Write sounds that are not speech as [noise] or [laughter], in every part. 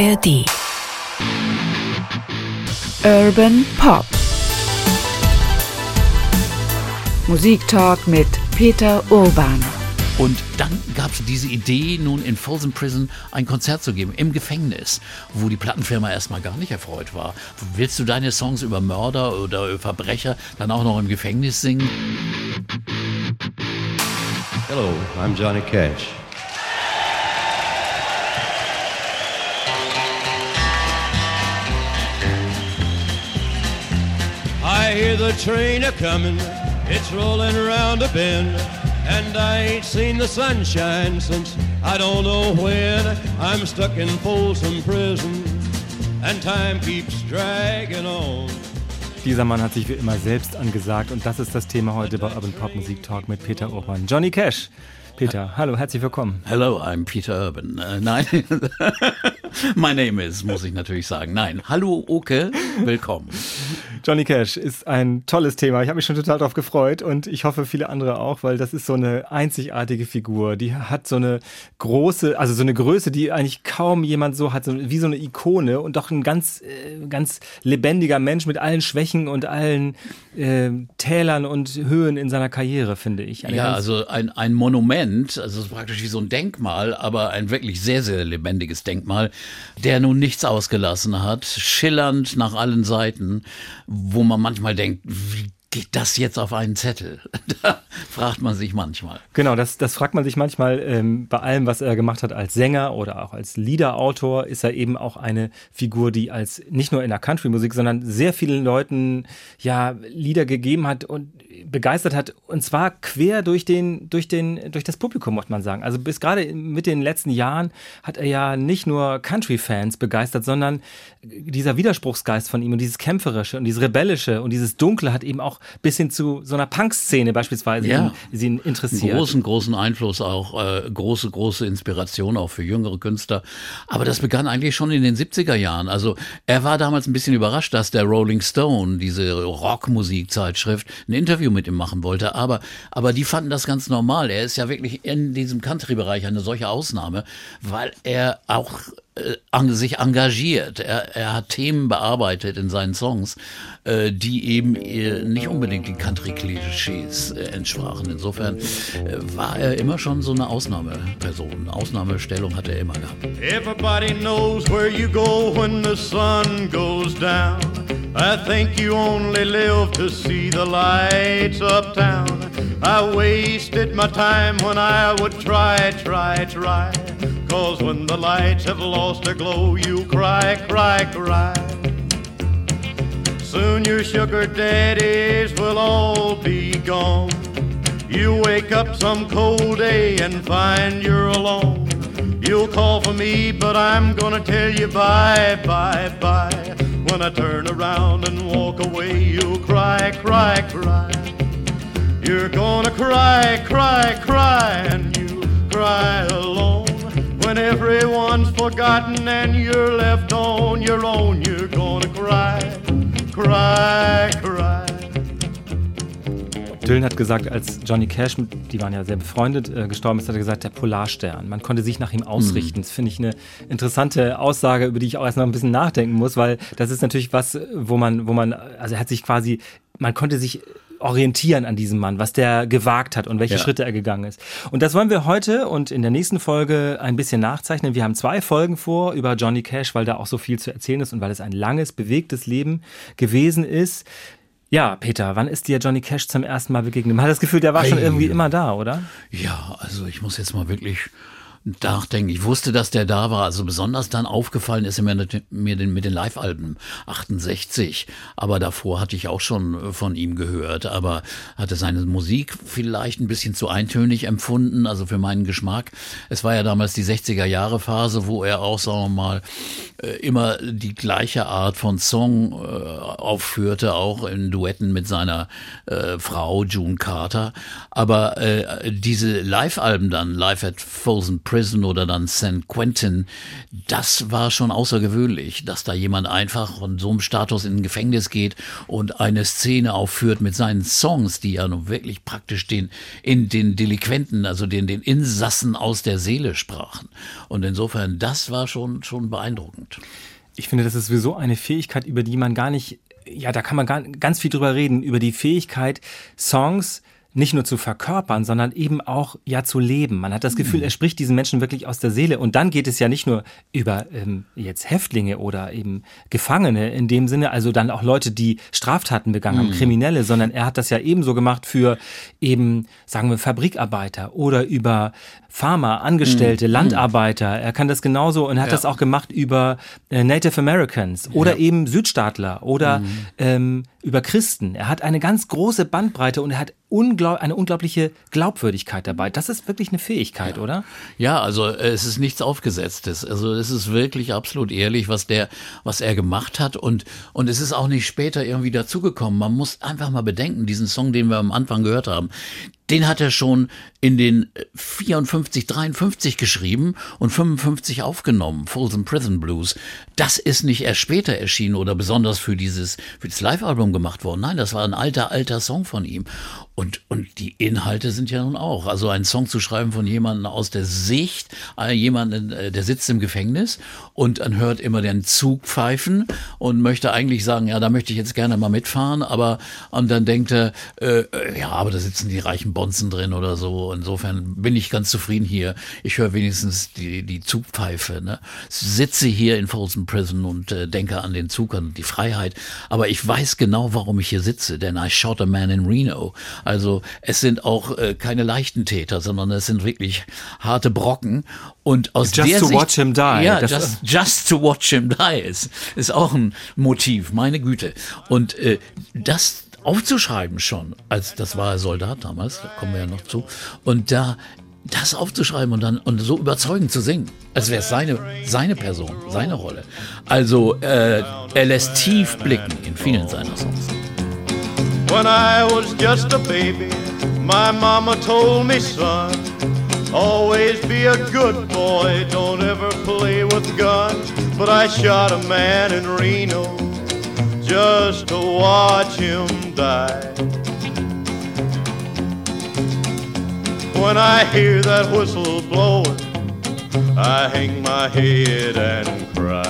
ARD. Urban Pop. Musiktalk mit Peter Urban. Und dann gab es diese Idee, nun in Folsom Prison ein Konzert zu geben, im Gefängnis, wo die Plattenfirma erstmal gar nicht erfreut war. Willst du deine Songs über Mörder oder Verbrecher dann auch noch im Gefängnis singen? Hello, I'm Johnny Cash. Hear the train a coming, it's rolling around a bend, and I ain't seen the sunshine since I don't know when. I'm stuck in Folsom Prison, and time keeps dragging on. Dieser Mann hat sich wie immer selbst angesagt und das ist das Thema heute bei Urban Pop Musik Talk mit Peter Urban. Johnny Cash. Peter, hallo, herzlich willkommen. Hello, I'm Peter Urban. Äh, nein, [laughs] my name is, muss ich natürlich sagen. Nein, hallo Oke, willkommen. Johnny Cash ist ein tolles Thema. Ich habe mich schon total darauf gefreut und ich hoffe viele andere auch, weil das ist so eine einzigartige Figur. Die hat so eine große, also so eine Größe, die eigentlich kaum jemand so hat, wie so eine Ikone und doch ein ganz, äh, ganz lebendiger Mensch mit allen Schwächen und allen äh, Tälern und Höhen in seiner Karriere, finde ich. Eine ja, also ein, ein Monument also praktisch wie so ein Denkmal, aber ein wirklich sehr, sehr lebendiges Denkmal, der nun nichts ausgelassen hat, schillernd nach allen Seiten, wo man manchmal denkt, wie geht das jetzt auf einen Zettel? [laughs] Da fragt man sich manchmal. Genau, das, das fragt man sich manchmal. Ähm, bei allem, was er gemacht hat als Sänger oder auch als Liederautor, ist er eben auch eine Figur, die als nicht nur in der Country-Musik, sondern sehr vielen Leuten ja Lieder gegeben hat und begeistert hat. Und zwar quer durch den, durch den, durch das Publikum, muss man sagen. Also bis gerade mit den letzten Jahren hat er ja nicht nur Country-Fans begeistert, sondern dieser Widerspruchsgeist von ihm und dieses Kämpferische und dieses Rebellische und dieses Dunkle hat eben auch bis hin zu so einer Punk-Szene beispielsweise ja. sie ihn interessiert. Großen, großen Einfluss auch, äh, große, große Inspiration auch für jüngere Künstler. Aber das begann eigentlich schon in den 70er Jahren. Also er war damals ein bisschen überrascht, dass der Rolling Stone, diese Rockmusikzeitschrift, ein Interview mit ihm machen wollte. Aber, aber die fanden das ganz normal. Er ist ja wirklich in diesem Country-Bereich eine solche Ausnahme, weil er auch äh, sich engagiert. Er, er hat Themen bearbeitet in seinen Songs, äh, die eben äh, nicht unbedingt den Country-Klischees äh, entsprachen. Insofern äh, war er immer schon so eine Ausnahmeperson. Ausnahmestellung hat er immer gehabt. Everybody knows where you go when the sun goes down. I think you only live to see the lights uptown. I wasted my time when I would try, try, try. Cause when the lights have lost their glow, you cry, cry, cry. Soon your sugar daddies will all be gone. You wake up some cold day and find you're alone. You'll call for me, but I'm gonna tell you bye, bye, bye. When I turn around and walk away, you'll cry, cry, cry. You're gonna cry, cry, cry, and you cry alone. When everyone's forgotten and you're left on your own, you're gonna cry, cry, cry. Dylan hat gesagt, als Johnny Cash, die waren ja sehr befreundet, äh, gestorben ist, hat er gesagt, der Polarstern. Man konnte sich nach ihm ausrichten. Mhm. Das finde ich eine interessante Aussage, über die ich auch erst noch ein bisschen nachdenken muss, weil das ist natürlich was, wo man, wo man, also er hat sich quasi, man konnte sich orientieren an diesem Mann, was der gewagt hat und welche ja. Schritte er gegangen ist. Und das wollen wir heute und in der nächsten Folge ein bisschen nachzeichnen. Wir haben zwei Folgen vor über Johnny Cash, weil da auch so viel zu erzählen ist und weil es ein langes, bewegtes Leben gewesen ist. Ja, Peter, wann ist dir Johnny Cash zum ersten Mal begegnet? Man hat das Gefühl, der war schon irgendwie immer da, oder? Ja, also ich muss jetzt mal wirklich nachdenken. Ich wusste, dass der da war. Also besonders dann aufgefallen ist er mir, mir den, mit den Live-Alben 68. Aber davor hatte ich auch schon von ihm gehört. Aber hatte seine Musik vielleicht ein bisschen zu eintönig empfunden, also für meinen Geschmack. Es war ja damals die 60er Jahre Phase, wo er auch, sagen wir mal, äh, immer die gleiche Art von Song äh, aufführte, auch in Duetten mit seiner äh, Frau June Carter. Aber äh, diese Live-Alben dann, Live at Folsom Prison, Prison oder dann San Quentin, das war schon außergewöhnlich, dass da jemand einfach von so einem Status in ein Gefängnis geht und eine Szene aufführt mit seinen Songs, die ja nun wirklich praktisch den, in den Delinquenten, also den, den Insassen aus der Seele sprachen. Und insofern, das war schon, schon beeindruckend. Ich finde, das ist sowieso eine Fähigkeit, über die man gar nicht, ja, da kann man gar, ganz viel drüber reden, über die Fähigkeit, Songs nicht nur zu verkörpern, sondern eben auch ja zu leben. Man hat das Gefühl, er spricht diesen Menschen wirklich aus der Seele. Und dann geht es ja nicht nur über ähm, jetzt Häftlinge oder eben Gefangene in dem Sinne, also dann auch Leute, die Straftaten begangen haben, Kriminelle, sondern er hat das ja ebenso gemacht für eben, sagen wir, Fabrikarbeiter oder über Farmer, Angestellte, Landarbeiter. Er kann das genauso und hat Ja. das auch gemacht über äh, Native Americans oder eben Südstaatler oder ähm, über Christen. Er hat eine ganz große Bandbreite und er hat unglaub eine unglaubliche Glaubwürdigkeit dabei. Das ist wirklich eine Fähigkeit, oder? Ja, also äh, es ist nichts aufgesetztes. Also es ist wirklich absolut ehrlich, was der, was er gemacht hat und und es ist auch nicht später irgendwie dazugekommen. Man muss einfach mal bedenken, diesen Song, den wir am Anfang gehört haben, den hat er schon in den äh, 54, 53 geschrieben und 55 aufgenommen, Folsom Prison Blues. Das ist nicht erst später erschienen oder besonders für dieses, für das Live-Album gemacht worden. Nein, das war ein alter, alter Song von ihm. Und, und die Inhalte sind ja nun auch. Also einen Song zu schreiben von jemandem aus der Sicht, äh, jemanden, äh, der sitzt im Gefängnis und dann hört immer den Zug pfeifen und möchte eigentlich sagen, ja, da möchte ich jetzt gerne mal mitfahren, aber und dann denkt er, äh, äh, ja, aber da sitzen die reichen Bonzen drin oder so. Insofern bin ich ganz zufrieden hier. Ich höre wenigstens die, die Zugpfeife. Ne? Sitze hier in Folsom Prison und äh, denke an den Zug, an die Freiheit. Aber ich weiß genau, warum ich hier sitze, denn I shot a man in Reno. Also es sind auch äh, keine leichten Täter, sondern es sind wirklich harte Brocken. Und aus Just der to Sicht, watch him die. Ja, just, just to watch him die ist, ist auch ein Motiv, meine Güte. Und äh, das aufzuschreiben schon, als das war er Soldat damals, da kommen wir ja noch zu, und da das aufzuschreiben und dann und so überzeugend zu singen, als wäre es seine, seine Person, seine Rolle. Also äh, er lässt tief blicken in vielen seiner Songs. When I was just a baby, my mama told me, son, always be a good boy, don't ever play with guns. But I shot a man in Reno just to watch him die. When I hear that whistle blowing, I hang my head and cry.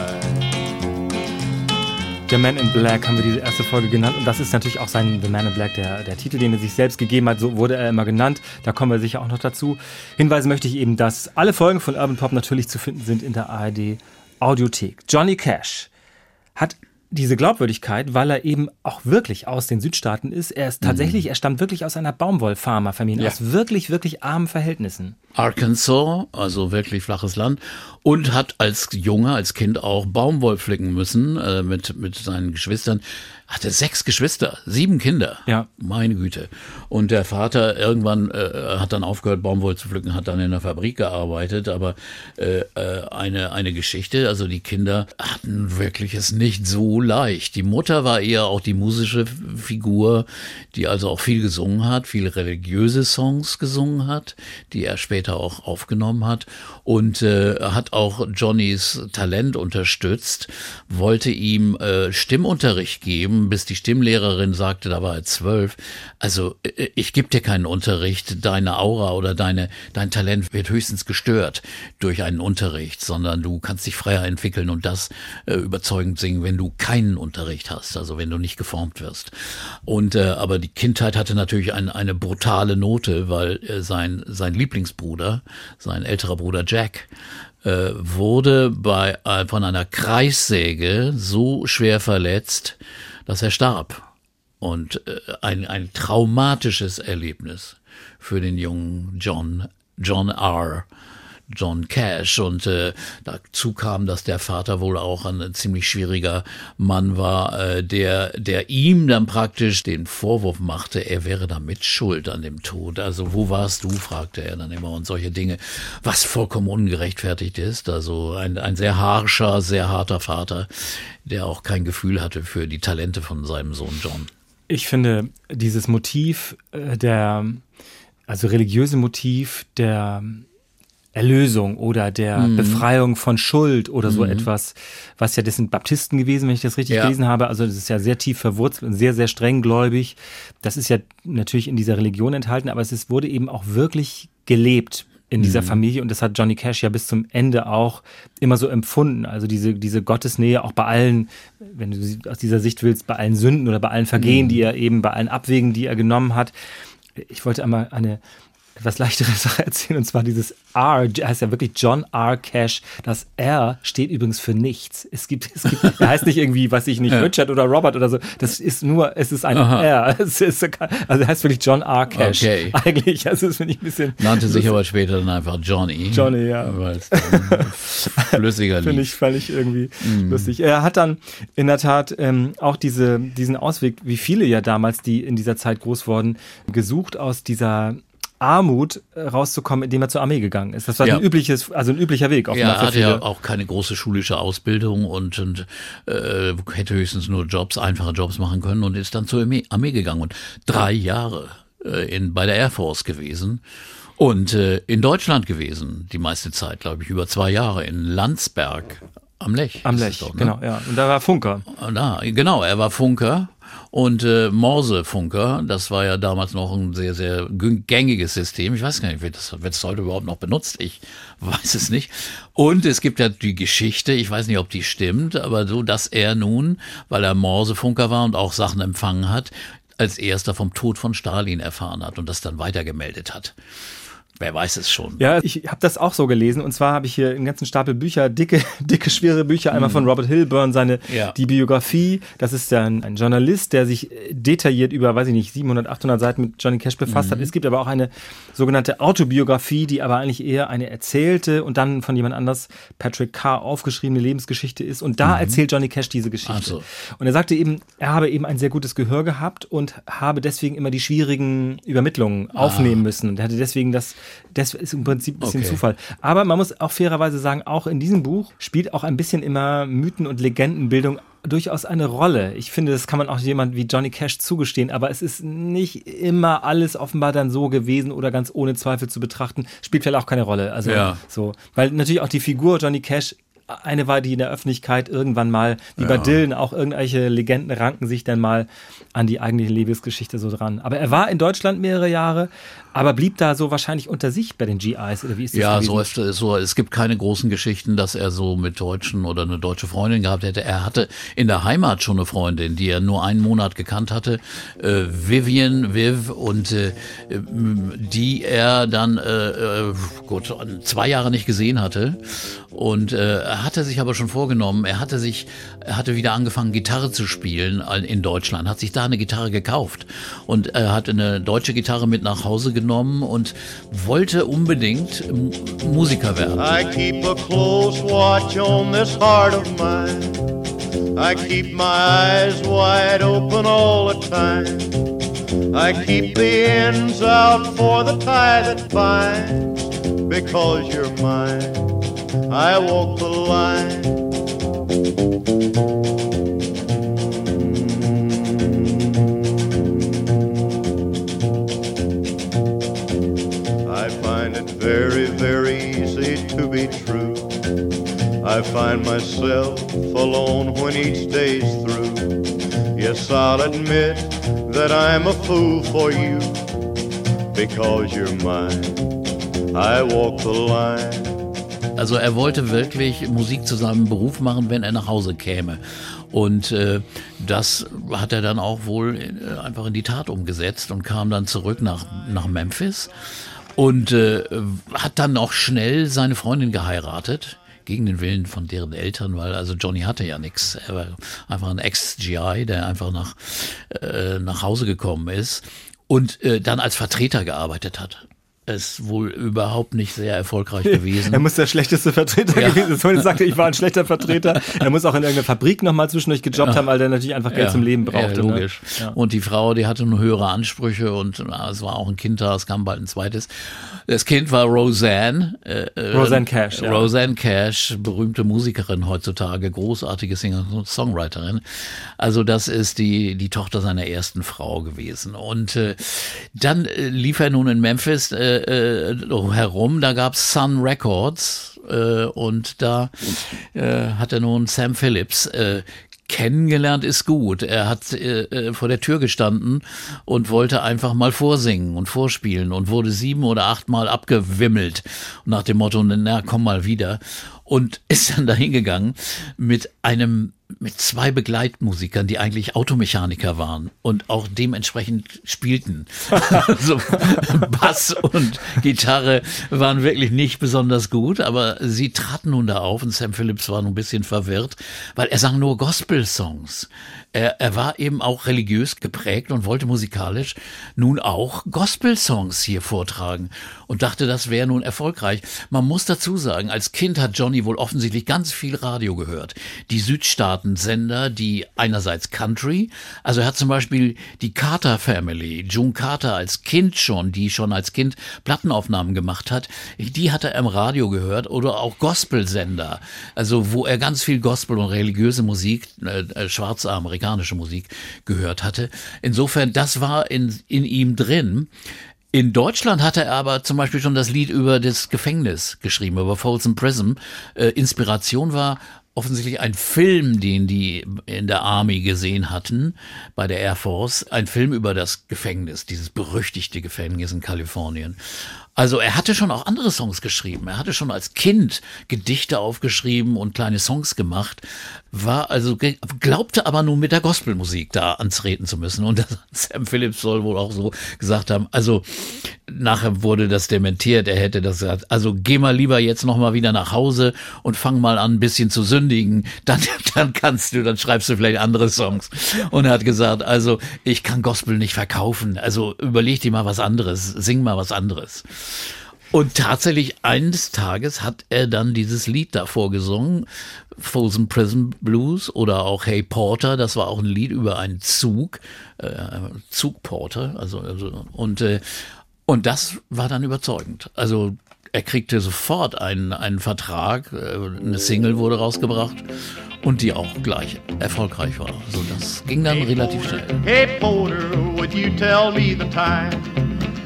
The Man in Black haben wir diese erste Folge genannt und das ist natürlich auch sein The Man in Black, der, der Titel, den er sich selbst gegeben hat, so wurde er immer genannt. Da kommen wir sicher auch noch dazu. Hinweisen möchte ich eben, dass alle Folgen von Urban Pop natürlich zu finden sind in der ARD Audiothek. Johnny Cash hat diese Glaubwürdigkeit, weil er eben auch wirklich aus den Südstaaten ist. Er ist tatsächlich, er stammt wirklich aus einer Baumwollfarmerfamilie, Ja. aus wirklich, wirklich armen Verhältnissen. Arkansas, also wirklich flaches Land, und hat als Junge, als Kind auch Baumwoll pflücken müssen äh, mit, mit seinen Geschwistern. Hatte sechs Geschwister, sieben Kinder. Ja. Meine Güte. Und der Vater irgendwann äh, hat dann aufgehört, Baumwoll zu pflücken, hat dann in der Fabrik gearbeitet, aber äh, äh, eine, eine Geschichte, also die Kinder hatten wirklich es nicht so leicht. Die Mutter war eher auch die musische Figur, die also auch viel gesungen hat, viele religiöse Songs gesungen hat, die er später auch aufgenommen hat und äh, hat auch Johnnys Talent unterstützt, wollte ihm äh, Stimmunterricht geben, bis die Stimmlehrerin sagte, da war er zwölf, also äh, ich gebe dir keinen Unterricht, deine Aura oder deine, dein Talent wird höchstens gestört durch einen Unterricht, sondern du kannst dich freier entwickeln und das äh, überzeugend singen, wenn du keinen Unterricht hast, also wenn du nicht geformt wirst. Und äh, aber die Kindheit hatte natürlich ein, eine brutale Note, weil äh, sein sein Lieblingsbruder, sein älterer Bruder Jack, äh, wurde bei äh, von einer Kreissäge so schwer verletzt, dass er starb. Und äh, ein, ein traumatisches Erlebnis für den jungen John, John R. John Cash und äh, dazu kam, dass der Vater wohl auch ein ziemlich schwieriger Mann war, äh, der der ihm dann praktisch den Vorwurf machte, er wäre da mit schuld an dem Tod. Also wo warst du, fragte er dann immer und solche Dinge, was vollkommen ungerechtfertigt ist. Also ein, ein sehr harscher, sehr harter Vater, der auch kein Gefühl hatte für die Talente von seinem Sohn John. Ich finde dieses Motiv äh, der, also religiöse Motiv der Erlösung oder der mhm. Befreiung von Schuld oder so mhm. etwas, was ja, das sind Baptisten gewesen, wenn ich das richtig ja. gelesen habe. Also das ist ja sehr tief verwurzelt und sehr, sehr streng gläubig. Das ist ja natürlich in dieser Religion enthalten, aber es ist, wurde eben auch wirklich gelebt in dieser mhm. Familie und das hat Johnny Cash ja bis zum Ende auch immer so empfunden. Also diese, diese Gottesnähe auch bei allen, wenn du aus dieser Sicht willst, bei allen Sünden oder bei allen Vergehen, mhm. die er eben, bei allen Abwägen, die er genommen hat. Ich wollte einmal eine etwas leichtere Sache [laughs] erzählen, und zwar dieses R, heißt ja wirklich John R. Cash. Das R steht übrigens für nichts. Es gibt, es gibt [laughs] er heißt nicht irgendwie, weiß ich nicht, ja. Richard oder Robert oder so. Das ist nur, es ist ein Aha. R. [laughs] Es ist, also heißt wirklich John R. Cash. Okay. Eigentlich, also das finde ich ein bisschen. Nannte sich aber später dann einfach Johnny. Johnny, ja. Weil es flüssiger Finde ich, fand ich irgendwie mm. lustig. Er hat dann in der Tat ähm, auch diese, diesen Ausweg, wie viele ja damals, die in dieser Zeit groß wurden, gesucht aus dieser Armut äh, rauszukommen, indem er zur Armee gegangen ist. Das war ja. ein übliches, also ein üblicher Weg. Ja, er hatte ja auch keine große schulische Ausbildung und, und äh, hätte höchstens nur Jobs, einfache Jobs machen können und ist dann zur Armee, Armee gegangen und drei Jahre äh, in, bei der Air Force gewesen und äh, in Deutschland gewesen, die meiste Zeit, glaube ich, über zwei Jahre in Landsberg am Lech. Am Lech, doch, ne? genau, ja. Und da war Funker. Da, genau, er war Funker und äh, Morsefunker, das war ja damals noch ein sehr, sehr gängiges System. Ich weiß gar nicht, wird das, wird das heute überhaupt noch benutzt? Ich weiß es nicht. Und es gibt ja die Geschichte, ich weiß nicht, ob die stimmt, aber so, dass er nun, weil er Morsefunker war und auch Sachen empfangen hat, als erster vom Tod von Stalin erfahren hat und das dann weitergemeldet hat. Wer weiß es schon. Ja, ich habe das auch so gelesen. Und zwar habe ich hier einen ganzen Stapel Bücher, dicke, [laughs] dicke, schwere Bücher. Einmal mhm. von Robert Hilburn, seine ja. die Biografie. Das ist dann ein Journalist, der sich detailliert über, weiß ich nicht, 700, 800 Seiten mit Johnny Cash befasst mhm. hat. Es gibt aber auch eine sogenannte Autobiografie, die aber eigentlich eher eine erzählte und dann von jemand anders, Patrick Carr, aufgeschriebene Lebensgeschichte ist. Und da mhm. erzählt Johnny Cash diese Geschichte. So. Und er sagte eben, er habe eben ein sehr gutes Gehör gehabt und habe deswegen immer die schwierigen Übermittlungen ah. aufnehmen müssen. Und er hatte deswegen das das ist im Prinzip ein bisschen okay. Zufall. Aber man muss auch fairerweise sagen, auch in diesem Buch spielt auch ein bisschen immer Mythen- und Legendenbildung durchaus eine Rolle. Ich finde, das kann man auch jemand wie Johnny Cash zugestehen, aber es ist nicht immer alles offenbar dann so gewesen oder ganz ohne Zweifel zu betrachten. Spielt vielleicht auch keine Rolle. Also ja. so, weil natürlich auch die Figur Johnny Cash eine war, die in der Öffentlichkeit irgendwann mal, wie ja. bei Dylan, auch irgendwelche Legenden ranken sich dann mal an die eigentliche Lebensgeschichte so dran. Aber er war in Deutschland mehrere Jahre, aber blieb da so wahrscheinlich unter sich bei den GIs oder wie ist das? Ja, so ist es so. Es gibt keine großen Geschichten, dass er so mit Deutschen oder eine deutsche Freundin gehabt hätte. Er hatte in der Heimat schon eine Freundin, die er nur einen Monat gekannt hatte, äh, Vivian, Viv, und äh, die er dann äh, äh gut zwei Jahre nicht gesehen hatte. Und äh, er hatte sich aber schon vorgenommen, er hatte sich, er hatte wieder angefangen, Gitarre zu spielen in Deutschland, hat sich da eine Gitarre gekauft und er hat eine deutsche Gitarre mit nach Hause genommen und wollte unbedingt Musiker werden. I keep a close watch on this heart of mine. I keep my eyes wide open all the time. I keep the ends out for the tie that binds because you're mine. I walk the line. I find it very, very easy to be true. I find myself alone when each day's through. Yes, I'll admit that I'm a fool for you because you're mine. I walk the line. Also er wollte wirklich Musik zu seinem Beruf machen, wenn er nach Hause käme. Und äh, das hat er dann auch wohl äh, einfach in die Tat umgesetzt und kam dann zurück nach, nach Memphis und äh, hat dann auch schnell seine Freundin geheiratet gegen den Willen von deren Eltern, weil also Johnny hatte ja nichts. Er war einfach ein Ex-GI, der einfach nach, äh, nach Hause gekommen ist und äh, dann als Vertreter gearbeitet hat ist wohl überhaupt nicht sehr erfolgreich [laughs] gewesen. er muss der schlechteste Vertreter ja. gewesen sein. Ich sagte, ich war ein [laughs] schlechter Vertreter. Er muss auch in irgendeiner Fabrik nochmal zwischendurch gejobbt ja. haben, weil der natürlich einfach Geld ja. zum Leben brauchte. Ja, ne? logisch. Ne? Und die Frau, die hatte nur höhere Ansprüche und na, es war auch ein Kind da, es kam bald ein zweites. Das Kind war Roseanne. Äh, äh Roseanne Cash. Ja. Roseanne Cash, berühmte Musikerin heutzutage, großartige Singer-Songwriterin. Also das ist die, die Tochter seiner ersten Frau gewesen. Und äh, dann äh, lief er nun in Memphis äh, äh, herum. Da gab's Sun Records äh, und da äh, hat er nun Sam Phillips äh, kennengelernt ist gut. Er hat äh, äh, vor der Tür gestanden und wollte einfach mal vorsingen und vorspielen und wurde sieben oder achtmal abgewimmelt nach dem Motto, na komm mal wieder und [laughs] ist dann dahin gegangen mit einem mit zwei Begleitmusikern, die eigentlich Automechaniker waren und auch dementsprechend spielten. [laughs] also Bass und Gitarre waren wirklich nicht besonders gut, aber sie traten nun da auf und Sam Phillips war nun ein bisschen verwirrt, weil er sang nur Gospel-Songs. Er, er war eben auch religiös geprägt und wollte musikalisch nun auch Gospel-Songs hier vortragen und dachte, das wäre nun erfolgreich. Man muss dazu sagen, als Kind hat Johnny wohl offensichtlich ganz viel Radio gehört. Die Südstaaten-Sender, die einerseits Country, also er hat zum Beispiel die Carter Family, June Carter als Kind schon, die schon als Kind Plattenaufnahmen gemacht hat, die hat er im Radio gehört oder auch Gospel-Sender, also wo er ganz viel Gospel und religiöse Musik, äh, äh schwarze amerikanische Musik gehört hatte. Insofern, das war in, in ihm drin. In Deutschland hatte er aber zum Beispiel schon das Lied über das Gefängnis geschrieben, über Folsom Prison. Äh, Inspiration war offensichtlich ein Film, den die in der Army gesehen hatten, bei der Air Force. Ein Film über das Gefängnis, dieses berüchtigte Gefängnis in Kalifornien. Also er hatte schon auch andere Songs geschrieben. Er hatte schon als Kind Gedichte aufgeschrieben und kleine Songs gemacht. War also, glaubte aber nun mit der Gospelmusik da antreten zu müssen. Und [laughs] Sam Phillips soll wohl auch so gesagt haben. Also nachher wurde das dementiert. Er hätte das gesagt. Also geh mal lieber jetzt nochmal wieder nach Hause und fang mal an, ein bisschen zu sündigen. [laughs] Dann, dann kannst du, dann schreibst du vielleicht andere Songs. Und er hat gesagt, also ich kann Gospel nicht verkaufen. Also überleg dir mal was anderes. Sing mal was anderes. Und tatsächlich eines Tages hat er dann dieses Lied davor gesungen, Folsom Prison Blues oder auch Hey Porter, das war auch ein Lied über einen Zug, äh, Zugporter, also, also und äh, und das war dann überzeugend. Also er kriegte sofort einen, einen Vertrag, äh, eine Single wurde rausgebracht und die auch gleich erfolgreich war. Also das ging dann relativ schnell. Hey Porter, would you tell me the time?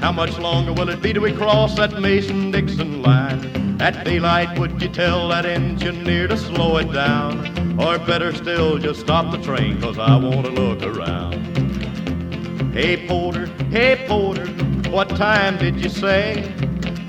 How much longer will it be till we cross that Mason-Dixon line? At daylight, would you tell that engineer to slow it down? Or better still, just stop the train, cause I want to look around. Hey Porter, hey Porter, what time did you say?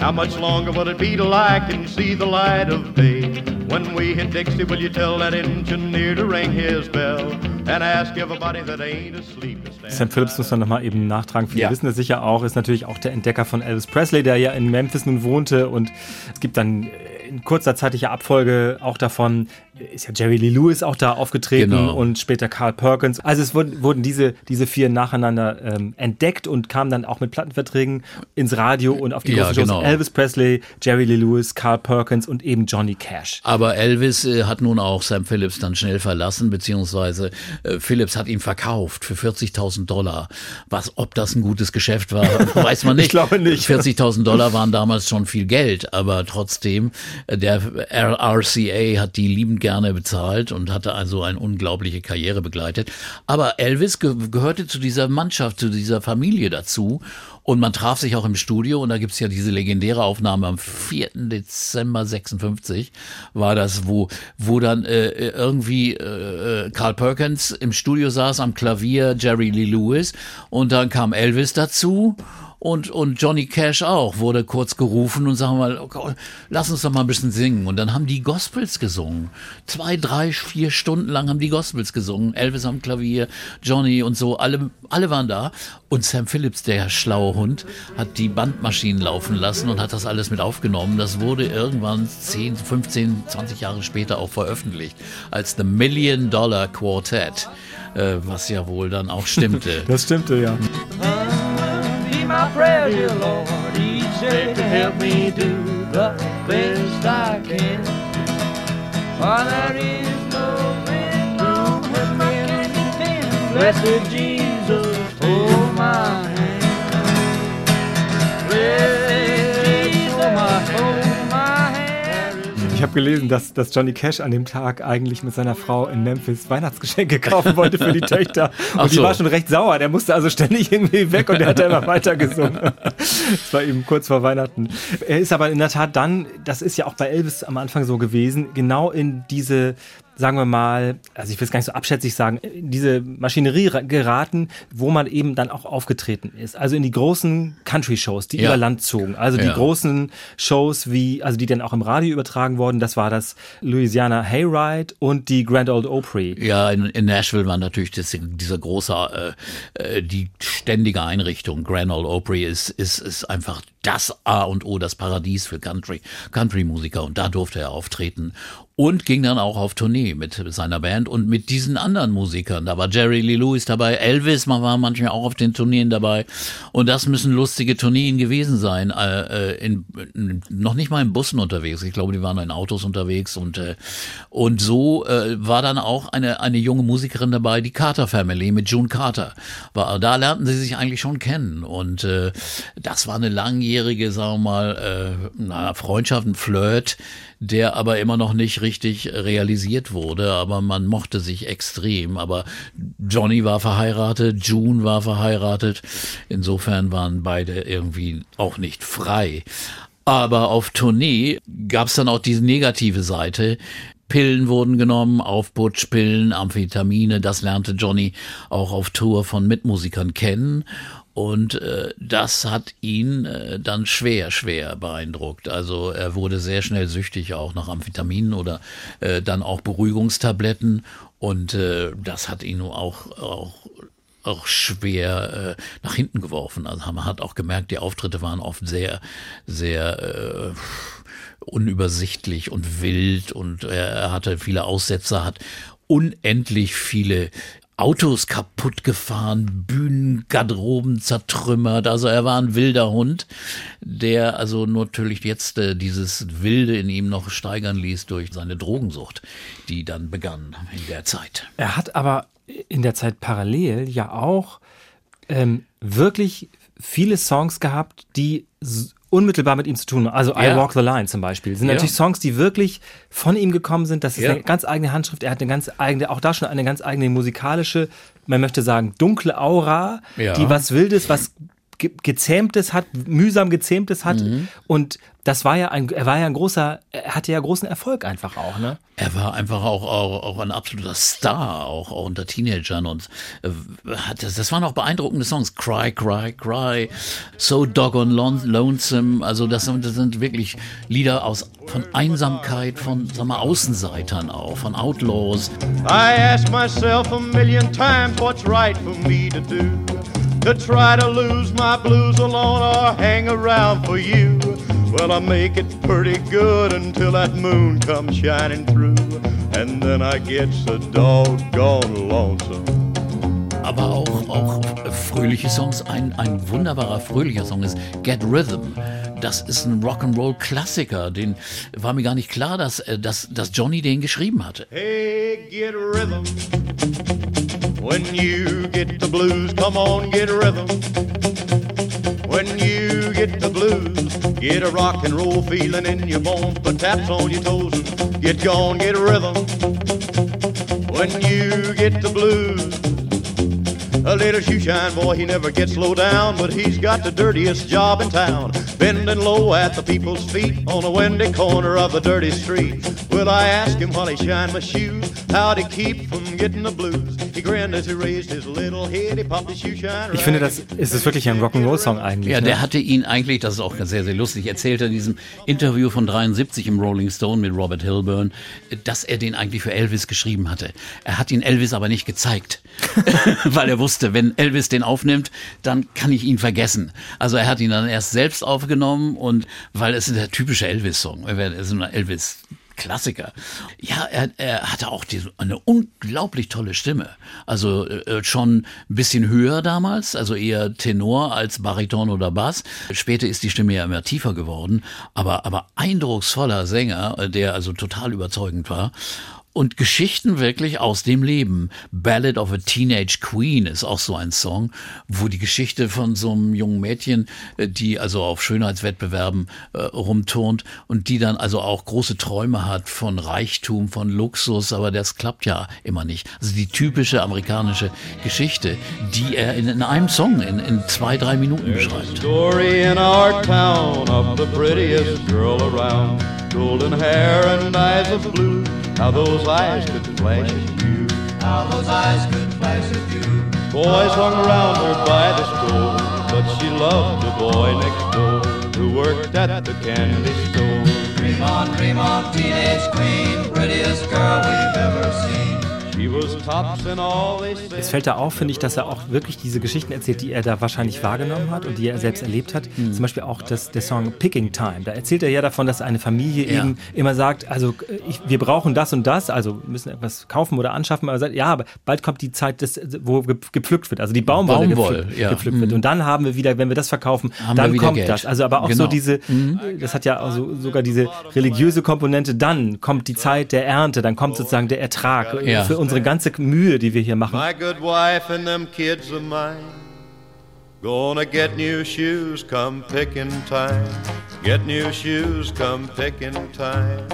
How much longer will it be till I can see the light of day? When we hit Dixie, will you tell that engineer to ring his bell and ask everybody that ain't asleep? Sam Phillips muss man nochmal eben nachtragen. Viele ja. wissen es sicher auch, ist natürlich auch der Entdecker von Elvis Presley, der ja in Memphis nun wohnte und es gibt dann in kurzer zeitlicher Abfolge auch davon ist ja Jerry Lee Lewis auch da aufgetreten genau. und später Carl Perkins. Also es wurden, wurden diese, diese vier nacheinander ähm, entdeckt und kamen dann auch mit Plattenverträgen ins Radio und auf die ja, großen genau. Shows. Elvis Presley, Jerry Lee Lewis, Carl Perkins und eben Johnny Cash. Aber Elvis äh, hat nun auch Sam Phillips dann schnell verlassen, beziehungsweise äh, Phillips hat ihn verkauft für 40.000 Dollar. Was, ob das ein gutes Geschäft war, [laughs] weiß man nicht. ich glaube nicht. 40.000 Dollar waren damals schon viel Geld, aber trotzdem, äh, der RCA hat die liebend gerne bezahlt und hatte also eine unglaubliche Karriere begleitet. Aber Elvis ge gehörte zu dieser Mannschaft, zu dieser Familie dazu. Und man traf sich auch im Studio und da gibt's ja diese legendäre Aufnahme am 4. Dezember 56 war das, wo, wo dann äh, irgendwie äh, Carl Perkins im Studio saß am Klavier, Jerry Lee Lewis und dann kam Elvis dazu und, und Johnny Cash auch, wurde kurz gerufen und sagen mal, okay, lass uns doch mal ein bisschen singen. Und dann haben die Gospels gesungen. Zwei, drei, vier Stunden lang haben die Gospels gesungen. Elvis am Klavier, Johnny und so, alle, alle waren da. Und Sam Phillips, der schlaue Hund, hat die Bandmaschinen laufen lassen und hat das alles mit aufgenommen. Das wurde irgendwann 10, 15, 20 Jahre später auch veröffentlicht als The Million Dollar Quartet, äh, was ja wohl dann auch stimmte. das stimmte, ja. My prayer, dear Lord, each day to help me do the best I can. For there is no man on heaven Blessed Jesus, habe gelesen, dass, dass Johnny Cash an dem Tag eigentlich mit seiner Frau in Memphis Weihnachtsgeschenke kaufen wollte für die [laughs] Töchter. Und Ach die war schon recht sauer. Der musste also ständig irgendwie weg und der hat immer weiter gesungen. Das war eben kurz vor Weihnachten. Er ist aber in der Tat dann, das ist ja auch bei Elvis am Anfang so gewesen, genau in diese sagen wir mal, also ich will es gar nicht so abschätzig sagen, diese Maschinerie geraten, wo man eben dann auch aufgetreten ist. Also in die großen Country-Shows, die ja. über Land zogen. Also die ja. großen Shows, wie, also die dann auch im Radio übertragen wurden, das war das Louisiana Hayride und die Grand Old Opry. Ja, in, in Nashville war natürlich das, dieser große, äh, äh, die ständige Einrichtung. Grand Old Opry ist, ist, ist einfach das A und O, das Paradies für Country, Country-Musiker. Und da durfte er auftreten und ging dann auch auf Tournee mit seiner Band und mit diesen anderen Musikern. Da war Jerry Lee Lewis dabei, Elvis war manchmal auch auf den Tourneen dabei. Und das müssen lustige Tourneen gewesen sein. Äh, äh in, in, noch nicht mal in Bussen unterwegs. Ich glaube, die waren in Autos unterwegs. Und, äh, und so äh, war dann auch eine, eine junge Musikerin dabei, die Carter Family mit June Carter. War, da lernten sie sich eigentlich schon kennen. Und äh, das war eine langjährige, sagen wir mal, äh, na, Freundschaft, ein Flirt der aber immer noch nicht richtig realisiert wurde, aber man mochte sich extrem. Aber Johnny war verheiratet, June war verheiratet, insofern waren beide irgendwie auch nicht frei. Aber auf Tournee gab es dann auch diese negative Seite. Pillen wurden genommen, Aufputschpillen, Amphetamine, das lernte Johnny auch auf Tour von Mitmusikern kennen. Und äh, das hat ihn äh, dann schwer, schwer beeindruckt. Also er wurde sehr schnell süchtig auch nach Amphetaminen oder äh, dann auch Beruhigungstabletten. Und äh, das hat ihn auch, auch auch schwer äh, nach hinten geworfen. Also man hat auch gemerkt, die Auftritte waren oft sehr, sehr äh, unübersichtlich und wild und er hatte viele Aussetzer, hat unendlich viele Autos kaputt gefahren, Bühnen, Garderoben zertrümmert. Also er war ein wilder Hund, der also natürlich jetzt äh, dieses Wilde in ihm noch steigern ließ durch seine Drogensucht, die dann begann in der Zeit. Er hat aber in der Zeit parallel ja auch ähm, wirklich viele Songs gehabt, die unmittelbar mit ihm zu tun. Also ja. I Walk the Line zum Beispiel. Sind ja. natürlich Songs, die wirklich von ihm gekommen sind. Das ist ja. eine ganz eigene Handschrift. Er hat eine ganz eigene, auch da schon eine ganz eigene musikalische, man möchte sagen, dunkle Aura, die was Wildes, was gezähmtes hat, mühsam gezähmtes hat. Mhm. Und das war ja ein, er war ja ein großer, er hatte ja großen Erfolg einfach auch, ne? Er war einfach auch, auch, auch ein absoluter Star, auch, auch unter Teenagern und äh, hat, das, das waren auch beeindruckende Songs. Cry, Cry, Cry, So Doggone Lonesome. Also das, das sind wirklich Lieder aus, von Einsamkeit, von, sag mal, Außenseitern auch, von Outlaws. I ask myself a million times what's right for me to do. To try to lose my blues alone or hang around for you. Well, I make it pretty good until that moon comes shining through, and then I get so doggone lonesome. Aber auch, auch fröhliche Songs. Ein, ein wunderbarer fröhlicher Song ist Get Rhythm. Das ist ein Rock'n'Roll-Klassiker. Den war mir gar nicht klar, dass, äh, dass, dass Johnny den geschrieben hatte. Hey, get rhythm. When you get the blues, come on, get a rhythm. When you get the blues, get a rock and roll feeling in your bones, put taps on your toes and get gone, get a rhythm. When you get the blues, a little shoeshine boy, he never gets low down, but he's got the dirtiest job in town. Bending low at the people's feet on a windy corner of a dirty street. Will I ask him while he shine my shoes how to keep from getting the blues? Ich finde, das ist es wirklich ein Rock'n'Roll-Song eigentlich. Ja, ne? der hatte ihn eigentlich, das ist auch sehr, sehr lustig, erzählt er in diesem Interview von 73 im Rolling Stone mit Robert Hilburn, dass er den eigentlich für Elvis geschrieben hatte. Er hat ihn Elvis aber nicht gezeigt, [laughs] weil er wusste, wenn Elvis den aufnimmt, dann kann ich ihn vergessen. Also er hat ihn dann erst selbst aufgenommen und weil es ist der typische Elvis-Song, es ist ein Elvis Klassiker. Ja, er, er hatte auch diese, eine unglaublich tolle Stimme. Also äh, schon ein bisschen höher damals, also eher Tenor als Bariton oder Bass. Später ist die Stimme ja immer tiefer geworden, aber, aber eindrucksvoller Sänger, der also total überzeugend war. Und Geschichten wirklich aus dem Leben. Ballad of a Teenage Queen ist auch so ein Song, wo die Geschichte von so einem jungen Mädchen, äh, die also auf Schönheitswettbewerben äh, rumturnt und die dann also auch große Träume hat von Reichtum, von Luxus, aber das klappt ja immer nicht. Also die typische amerikanische Geschichte, die er in, in einem Song in, in zwei, drei Minuten beschreibt. Story in our town of the prettiest girl around. Golden hair and eyes of blue. How those eyes could flash at you. How those eyes could flash at you. Boys hung around her by the store, but she loved the boy next door who worked at the candy store. Dream on, dream on, teenage queen, prettiest girl we've ever seen. Es fällt da auf, finde ich, dass er auch wirklich diese Geschichten erzählt, die er da wahrscheinlich wahrgenommen hat und die er selbst erlebt hat. Mhm. Zum Beispiel auch das, der Song Picking Time. Da erzählt er ja davon, dass eine Familie ja. eben immer sagt, also ich, wir brauchen das und das, also müssen etwas kaufen oder anschaffen. Aber er sagt, ja, aber bald kommt die Zeit, des, wo gepflückt wird, also die Baumwolle, Baumwolle gepflückt, ja. gepflückt wird. Mhm. Und dann haben wir wieder, wenn wir das verkaufen, haben dann kommt Geld. das. Also aber auch genau. so diese, mhm. das hat ja also sogar diese religiöse Komponente, dann kommt die Zeit der Ernte, dann kommt sozusagen der Ertrag ja. für unsere ganze Mühe, die wir hier machen. My good wife and them kids of mine Gonna get new shoes come picking time. Get new shoes come picking time.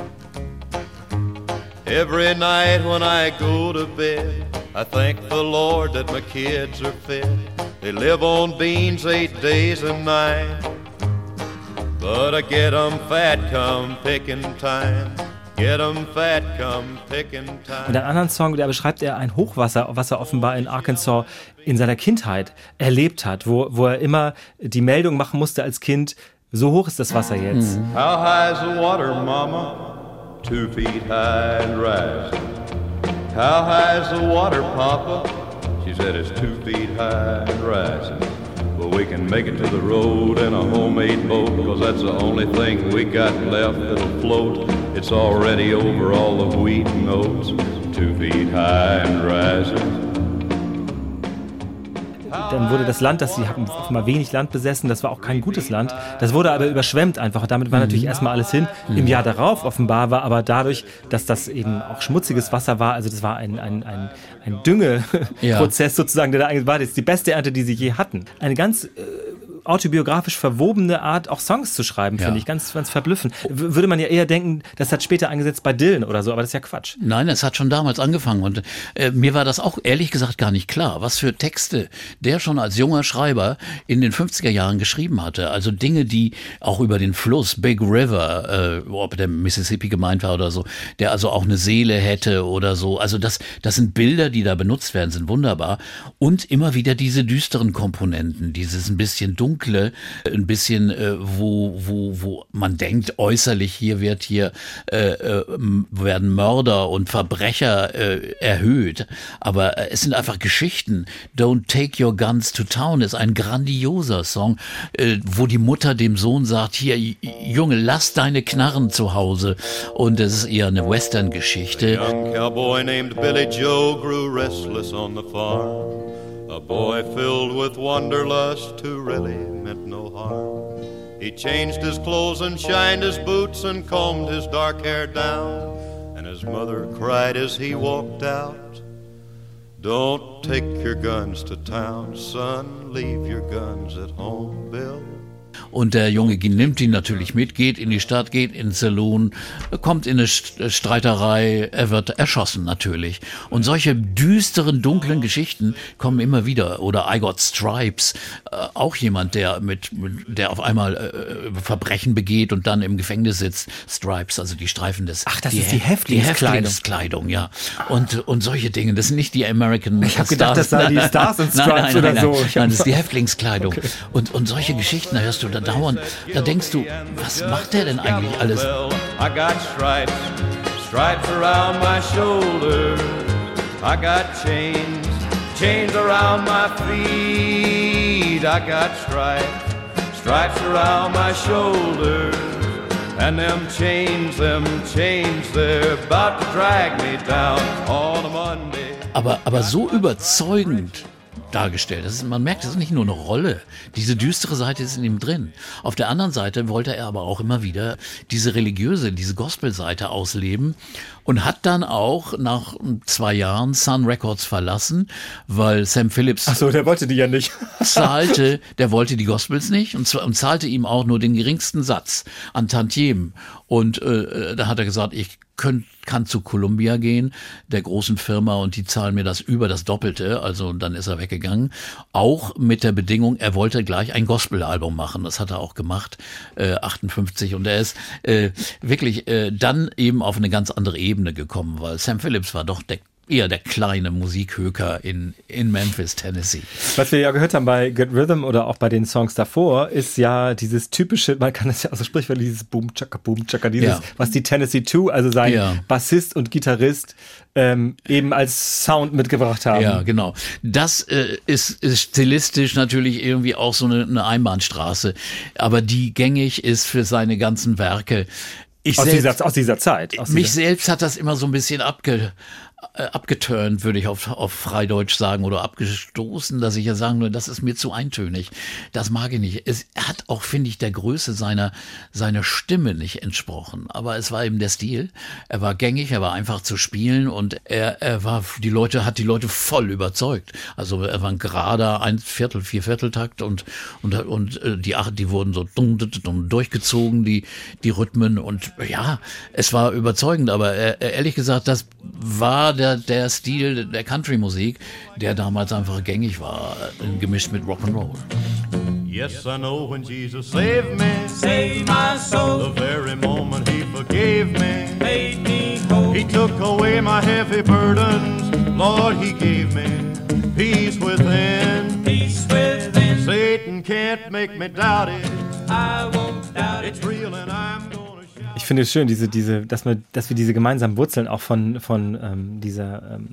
Every night when I go to bed I thank the Lord that my kids are fed. They live on beans eight days a night But I get 'em fat come picking time und einen anderen Song, da beschreibt er ein Hochwasser, was er offenbar in Arkansas in seiner Kindheit erlebt hat, wo, wo er immer die Meldung machen musste als Kind, so hoch ist das Wasser jetzt. Mhm. How high is the water, Mama? Two feet high and rising. How high is the water, Papa? She said it's two feet high and rising. But we can make it to the road in a homemade boat, cause that's the only thing we got left that'll float. It's already over all the wheat and oats, two feet high and rising. dann wurde das Land, das sie hatten offenbar wenig Land besessen, das war auch kein gutes Land. Das wurde aber überschwemmt einfach. Damit war natürlich mhm. erstmal alles hin. Im Jahr darauf offenbar war aber dadurch, dass das eben auch schmutziges Wasser war, also das war ein, ein, ein, ein Düngeprozess ja. sozusagen, der da eigentlich war. Das ist die beste Ernte, die sie je hatten. Eine ganz äh, autobiografisch verwobene Art, auch Songs zu schreiben, ja. finde ich. Ganz, ganz verblüffend. W würde man ja eher denken, das hat später angesetzt bei Dylan oder so, aber das ist ja Quatsch. Nein, es hat schon damals angefangen und äh, mir war das auch ehrlich gesagt gar nicht klar, was für Texte der schon als junger Schreiber in den 50er Jahren geschrieben hatte. Also Dinge, die auch über den Fluss Big River, äh, ob der Mississippi gemeint war oder so, der also auch eine Seele hätte oder so. Also das, das sind Bilder, die da benutzt werden, sind wunderbar. Und immer wieder diese düsteren Komponenten, dieses ein bisschen dunkel Dunkle, ein bisschen, äh, wo, wo, wo man denkt, äußerlich hier wird hier äh, äh, werden Mörder und Verbrecher äh, erhöht. Aber äh, es sind einfach Geschichten. Don't Take Your Guns to Town ist ein grandioser Song, äh, wo die Mutter dem Sohn sagt, hier, Junge, lass deine Knarren zu Hause. Und es ist eher eine Western-Geschichte. Cowboy named Billy Joe grew restless on the farm. A boy filled with wanderlust who really meant no harm. He changed his clothes and shined his boots and combed his dark hair down. And his mother cried as he walked out Don't take your guns to town, son. Leave your guns at home, Bill. Und der Junge nimmt ihn natürlich mit, geht in die Stadt, geht ins Saloon, kommt in eine Streiterei, er wird erschossen natürlich. Und solche düsteren, dunklen Geschichten kommen immer wieder. Oder I Got Stripes, äh, auch jemand, der mit, der auf einmal äh, Verbrechen begeht und dann im Gefängnis sitzt. Stripes, also die Streifen des. Ach, das die ist die Häftlingskleidung. Die Häftlingskleidung, ja. Und, und solche Dinge. Das sind nicht die American Ich habe gedacht, das seien die [laughs] Stars und Stripes nein, nein, oder nein, so. Nein, das ist die Häftlingskleidung. Okay. Und, und solche Geschichten, da hörst du da dauernd, da denkst du, was macht der denn eigentlich alles? I got. I chains, chains around my feet. I got stripes, stripes around my shoulders. And them chains, them chains, they're about to drag me down on a Monday. Aber, aber so überzeugend dargestellt. Das ist, man merkt, das ist nicht nur eine Rolle. Diese düstere Seite ist in ihm drin. Auf der anderen Seite wollte er aber auch immer wieder diese religiöse, diese Gospel-Seite ausleben und hat dann auch nach zwei Jahren Sun Records verlassen, weil Sam Phillips Ach so, der wollte die ja nicht. [laughs] zahlte, der wollte die Gospels nicht und, zwar- und zahlte ihm auch nur den geringsten Satz an Tantiemen. Und äh, da hat er gesagt, ich könnt, kann zu Columbia gehen, der großen Firma, und die zahlen mir das über das Doppelte. Also dann ist er weggegangen. Auch mit der Bedingung, er wollte gleich ein Gospel-Album machen. Das hat er auch gemacht, äh, 58. Und er ist äh, wirklich äh, dann eben auf eine ganz andere Ebene gekommen, weil Sam Phillips war doch der eher der kleine Musikhöker in, in Memphis, Tennessee. Was wir ja gehört haben bei Good Rhythm oder auch bei den Songs davor, ist ja dieses typische, man kann es ja also sprichwörtlich dieses Boom Chaka Boom Chaka, dieses, Ja. was die Tennessee Two, also sein Ja. Bassist und Gitarrist, ähm, eben als Sound mitgebracht haben. Ja, genau. Das äh, ist, ist stilistisch natürlich irgendwie auch so eine, eine Einbahnstraße, aber die gängig ist für seine ganzen Werke. Ich Aus, selbst- dieser, aus dieser Zeit. Aus mich dieser, selbst hat das immer so ein bisschen abge, abgeturnt, würde ich auf, auf Freideutsch sagen, oder abgestoßen, dass ich ja sagen würde, das ist mir zu eintönig. Das mag ich nicht. Es hat auch, finde ich, der Größe seiner, seiner Stimme nicht entsprochen. Aber es war eben der Stil. Er war gängig, er war einfach zu spielen und er, er war, die Leute, hat die Leute voll überzeugt. Also er war ein gerader ein Viertel, vier Vierteltakt und, und, und äh, die, Ach- die wurden so dumm, dumm, durchgezogen, die, die Rhythmen und ja, es war überzeugend, aber äh, ehrlich gesagt, das war der, der Stil der Country-Musik, der damals einfach gängig war, gemischt mit Rock'n'Roll. Yes, I know when Jesus saved me, Save my soul, the very moment he forgave me, made me whole. he took away my heavy burdens. Lord, he gave me peace within. Peace within, Satan can't make me doubt it. I won't doubt it. It's real and I'm finde es schön, diese, diese, dass, wir, dass wir diese gemeinsamen Wurzeln auch von, von ähm, dieser ähm,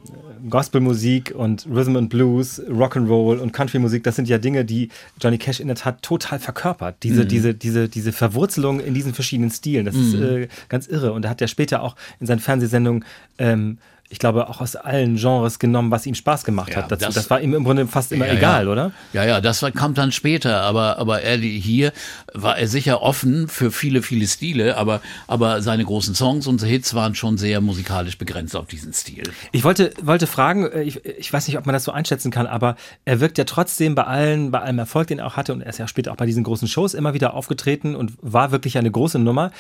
Gospelmusik und Rhythm and Blues, Rock'n'Roll und Country-Musik, das sind ja Dinge, die Johnny Cash in der Tat total verkörpert. Diese, Mhm. diese, diese, diese Verwurzelung in diesen verschiedenen Stilen, das ist äh, ganz irre. Und er hat ja später auch in seinen Fernsehsendungen ähm, ich glaube, auch aus allen Genres genommen, was ihm Spaß gemacht Ja, hat. Dazu. Das, das- war ihm im Grunde fast immer Ja, egal, ja. oder? Ja, ja, das war, kam dann später, aber, aber er, hier war er sicher offen für viele, viele Stile, aber, aber seine großen Songs und Hits waren schon sehr musikalisch begrenzt auf diesen Stil. Ich wollte, wollte fragen, äh, ich, ich weiß nicht, ob man das so einschätzen kann, aber er wirkt ja trotzdem bei allen, bei allem Erfolg, den er auch hatte, und er ist ja später auch bei diesen großen Shows immer wieder aufgetreten und war wirklich eine große Nummer.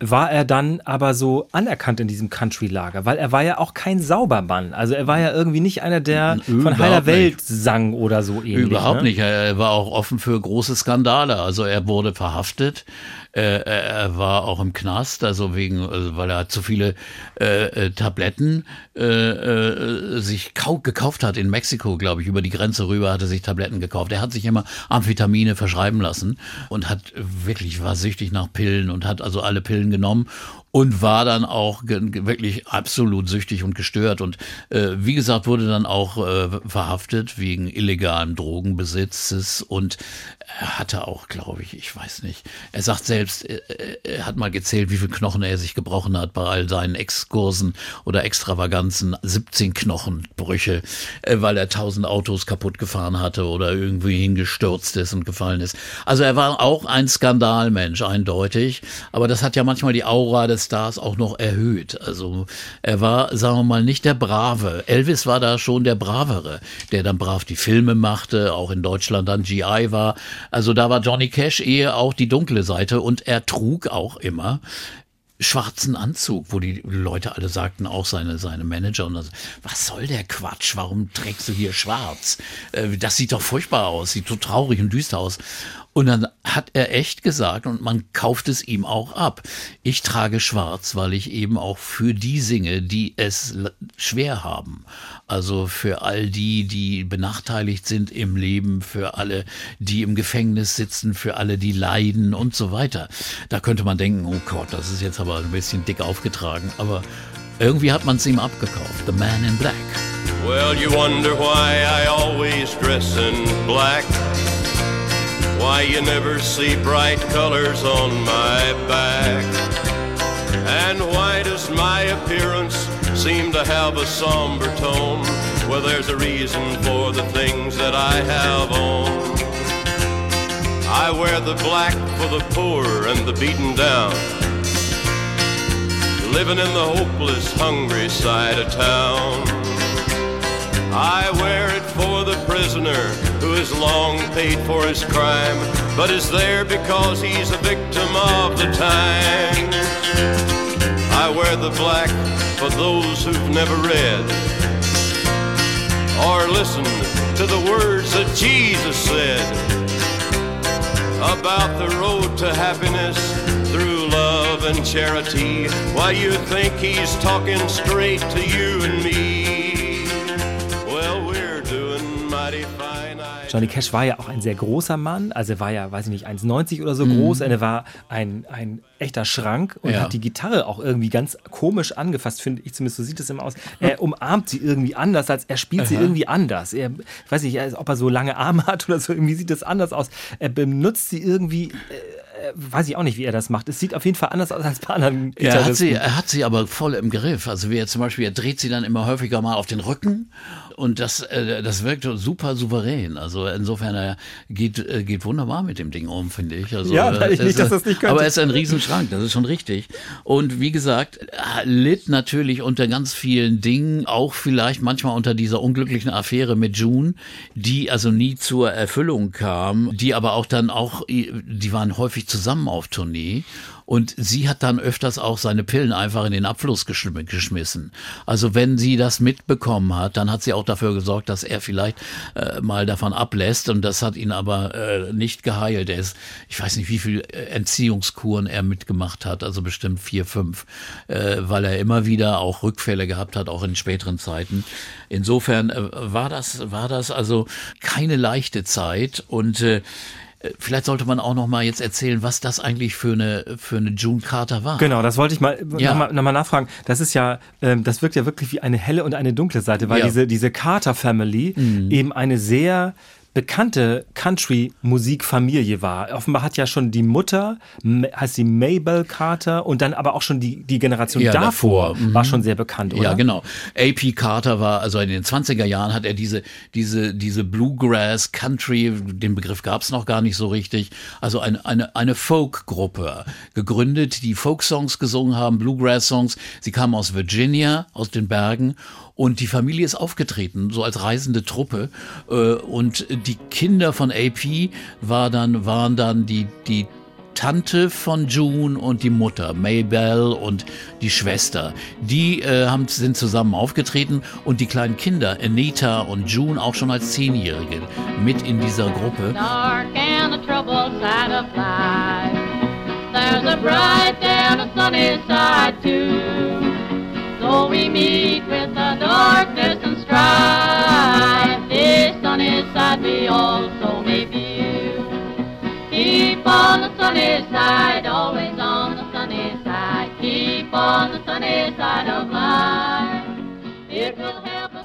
War er dann aber so anerkannt in diesem Country-Lager? Weil er war ja auch kein Saubermann. Also er war ja irgendwie nicht einer, der von Überhaupt heiler nicht. Welt sang oder so ähnlich. Überhaupt ne? nicht. Er war auch offen für große Skandale. Also er wurde verhaftet. Äh, er er war auch im Knast, also wegen, also weil er zu viele äh, äh, Tabletten äh, äh, sich kau gekauft hat in Mexiko, glaube ich, über die Grenze rüber hat er sich Tabletten gekauft. Er hat sich immer Amphetamine verschreiben lassen und hat wirklich war süchtig nach Pillen und hat also alle Pillen genommen und war dann auch wirklich absolut süchtig und gestört. Und äh, wie gesagt wurde dann auch äh, verhaftet wegen illegalen Drogenbesitzes und er hatte auch, glaube ich, ich weiß nicht, er sagt selbst, äh, äh, er hat mal gezählt, wie viel Knochen er sich gebrochen hat bei all seinen Exkursen oder Extravaganzen, 17 Knochenbrüche, äh, weil er tausend Autos kaputt gefahren hatte oder irgendwie hingestürzt ist und gefallen ist. Also er war auch ein Skandalmensch, eindeutig, aber das hat ja manchmal die Aura des Stars auch noch erhöht. Also er war, sagen wir mal, nicht der Brave. Elvis war da schon der Bravere, der dann brav die Filme machte, auch in Deutschland dann GI war. Also da war Johnny Cash eher auch die dunkle Seite und er trug auch immer schwarzen Anzug, wo die Leute alle sagten, auch seine, seine Manager, und das, was soll der Quatsch? Warum trägst du hier schwarz? Äh, Das sieht doch furchtbar aus, sieht so traurig und düster aus. Und dann hat er echt gesagt, und man kauft es ihm auch ab, ich trage schwarz, weil ich eben auch für die singe, die es schwer haben. Also für all die, die benachteiligt sind im Leben, für alle, die im Gefängnis sitzen, für alle, die leiden und so weiter. Da könnte man denken, oh Gott, das ist jetzt aber ein bisschen dick aufgetragen, aber irgendwie hat man es ihm abgekauft. The Man in Black. Well, you wonder why I always dress in black. Why you never see bright colors on my back. And why does my appearance seem to have a somber tone? Well, there's a reason for the things that I have on. I wear the black for the poor and the beaten down. Living in the hopeless, hungry side of town. I wear it for the prisoner who has long paid for his crime, but is there because he's a victim of the times. I wear the black for those who've never read or listened to the words that Jesus said about the road to happiness through love and charity. Why you think he's talking straight to you and me? Johnny Cash war ja auch ein sehr großer Mann, also er war ja, weiß ich nicht, 1,90 oder so groß. Und er war ein, ein echter Schrank und Ja. hat die Gitarre auch irgendwie ganz komisch angefasst, finde ich zumindest. So sieht es immer aus. Er umarmt sie irgendwie anders, als er spielt sie irgendwie anders. Er, ich weiß nicht, ob er so lange Arme hat oder so, irgendwie sieht das anders aus. Er benutzt sie irgendwie. Äh, weiß ich auch nicht, wie er das macht. Es sieht auf jeden Fall anders aus als bei anderen [laughs] Er hat, sie, er hat sie aber voll im Griff. Also wie er zum Beispiel, er dreht sie dann immer häufiger mal auf den Rücken und das, äh, das wirkt super souverän. Also insofern, er geht, äh, geht wunderbar mit dem Ding um, finde ich. Also, Ja, äh, ich nicht, dass das nicht könnte. Aber er ist ein Riesenschrank, das ist schon richtig. Und wie gesagt, er litt natürlich unter ganz vielen Dingen, auch vielleicht manchmal unter dieser unglücklichen Affäre mit June, die also nie zur Erfüllung kam, die aber auch dann auch, die waren häufig zusammen auf Tournee. Und sie hat dann öfters auch seine Pillen einfach in den Abfluss geschm geschmissen. Also wenn sie das mitbekommen hat, dann hat sie auch dafür gesorgt, dass er vielleicht äh, mal davon ablässt. Und das hat ihn aber äh, nicht geheilt. Er ist, ich weiß nicht, wie viel äh, Entziehungskuren er mitgemacht hat, also bestimmt vier, fünf, äh, weil er immer wieder auch Rückfälle gehabt hat, auch in späteren Zeiten. Insofern äh, war das, war das also keine leichte Zeit und äh, Vielleicht sollte man auch noch mal jetzt erzählen, was das eigentlich für eine für eine June Carter war. Genau, das wollte ich mal Ja. nochmal noch mal nachfragen. Das ist ja, ähm, das wirkt ja wirklich wie eine helle und eine dunkle Seite, weil Ja. diese, diese Carter Family eben eine sehr bekannte Country-Musikfamilie war. Offenbar hat ja schon die Mutter, heißt sie Mabel Carter, und dann aber auch schon die, die Generation Ja, davor, davor, war schon sehr bekannt, oder? Ja, genau. AP Carter war, also in den 20er Jahren hat er diese, diese, diese Bluegrass Country, den Begriff gab es noch gar nicht so richtig, also eine, eine, eine Folk-Gruppe gegründet, die Folk-Songs gesungen haben, Bluegrass-Songs. Sie kamen aus Virginia, aus den Bergen und die Familie ist aufgetreten, so als reisende Truppe. Äh, Und die Kinder von AP war dann, waren dann die, die Tante von June und die Mutter, Maybell und die Schwester. Die äh, haben, sind zusammen aufgetreten und die kleinen Kinder, Anita und June, auch schon als Zehnjährige, mit in dieser Gruppe. There's a bright and a sunny side too. So we meet with the darkness and strife. This sunny side we also may view. Keep on the sunny side, always on the sunny side. Keep on the sunny side of life.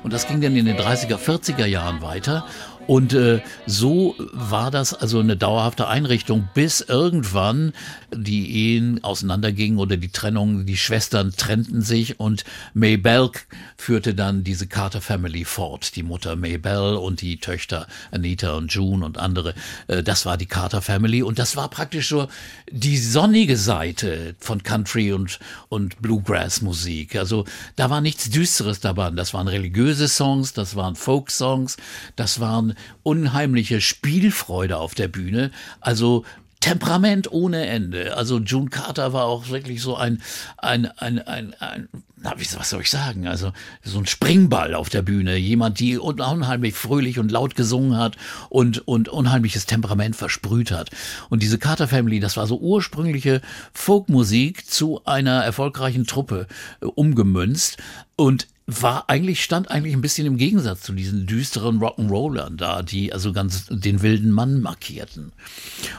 Und das ging dann in den 30er, 40er Jahren weiter. Und äh, so war das also eine dauerhafte Einrichtung, bis irgendwann die Ehen auseinandergingen oder die Trennung, die Schwestern trennten sich und Maybell führte dann diese Carter Family fort. Die Mutter Maybell und die Töchter Anita und June und andere. Äh, das war die Carter Family und das war praktisch so die sonnige Seite von Country und, und Bluegrass-Musik. Also da war nichts Düsteres dabei. Das waren religiöse Songs, das waren Folk-Songs, das waren unheimliche Spielfreude auf der Bühne. Also Temperament ohne Ende. Also June Carter war auch wirklich so ein, ein, ein, ein, ein na, was soll ich sagen? Also so ein Springball auf der Bühne. Jemand, die un- unheimlich fröhlich und laut gesungen hat und, und unheimliches Temperament versprüht hat. Und diese Carter Family, das war so ursprüngliche Folkmusik zu einer erfolgreichen Truppe äh, umgemünzt. Und war eigentlich, stand eigentlich ein bisschen im Gegensatz zu diesen düsteren Rock'n'Rollern da, die also ganz den wilden Mann markierten.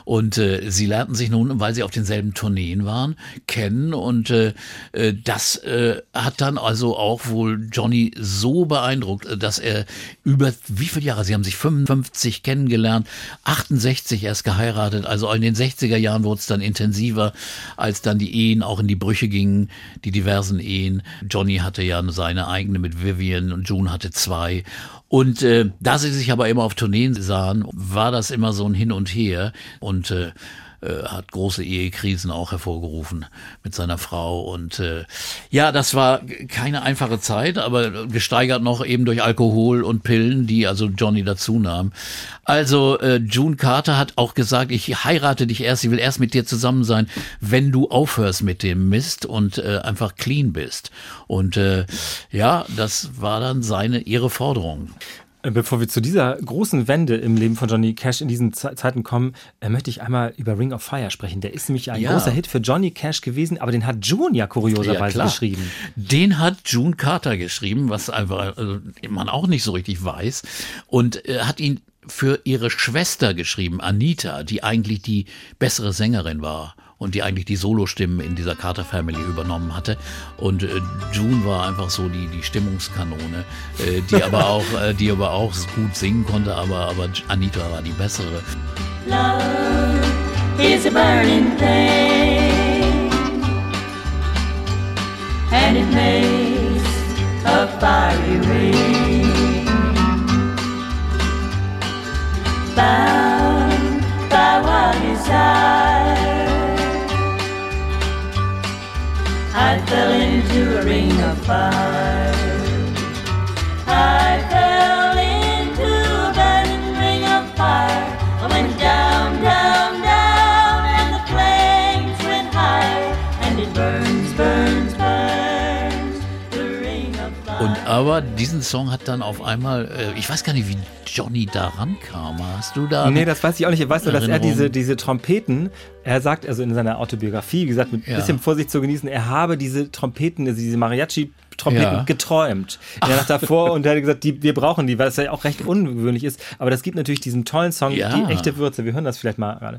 Und äh, sie lernten sich nun, weil sie auf denselben Tourneen waren, kennen und äh, äh, das äh, hat dann also auch wohl Johnny so beeindruckt, äh, dass er über wie viele Jahre, sie haben sich 55 kennengelernt, 68 erst geheiratet, also in den 60er Jahren wurde es dann intensiver, als dann die Ehen auch in die Brüche gingen, die diversen Ehen. Johnny hatte ja seine eigene mit Vivian und June hatte zwei. Und äh, da sie sich aber immer auf Tourneen sahen, war das immer so ein Hin und Her. Und äh, äh, hat große Ehekrisen auch hervorgerufen mit seiner Frau. Und äh, ja, das war keine einfache Zeit, aber gesteigert noch eben durch Alkohol und Pillen, die also Johnny dazu nahm. Also äh, June Carter hat auch gesagt, ich heirate dich erst, ich will erst mit dir zusammen sein, wenn du aufhörst mit dem Mist und äh, einfach clean bist. Und äh, ja, das war dann seine ihre Forderung. Äh, bevor wir zu dieser großen Wende im Leben von Johnny Cash in diesen Ze Zeiten kommen, äh, möchte ich einmal über Ring of Fire sprechen. Der ist nämlich ein Ja. großer Hit für Johnny Cash gewesen, aber den hat June ja kurioserweise klar. geschrieben. Den hat June Carter geschrieben, was einfach also, man auch nicht so richtig weiß. Und äh, hat ihn für ihre Schwester geschrieben, Anita, die eigentlich die bessere Sängerin war und die eigentlich die Solostimmen in dieser Carter Family übernommen hatte. Und äh, June war einfach so die, die Stimmungskanone, äh, die [laughs] aber auch, äh, die aber auch gut singen konnte, aber, aber Anita war die bessere. Love is a burning thing, and it makes into a ring of fire. I fell into a burning ring of fire. I went down, down, down, and the flames went higher. And it burns, burns, burns, the ring of fire. Und aber diesen Song hat dann auf einmal, äh, ich weiß gar nicht, wie Johnny da rankam. Hast du da? Nee, das weiß ich auch nicht. Ich weiß nur, dass er diese, diese Trompeten, er sagt also in seiner Autobiografie, wie gesagt, mit ein Ja. bisschen Vorsicht zu genießen, er habe diese Trompeten, also diese Mariachi-Trompeten Ja. geträumt. In der Nacht davor und er hat gesagt, die, wir brauchen die, weil es ja auch recht ungewöhnlich ist. Aber das gibt natürlich diesen tollen Song, Ja. die echte Würze. Wir hören das vielleicht mal gerade.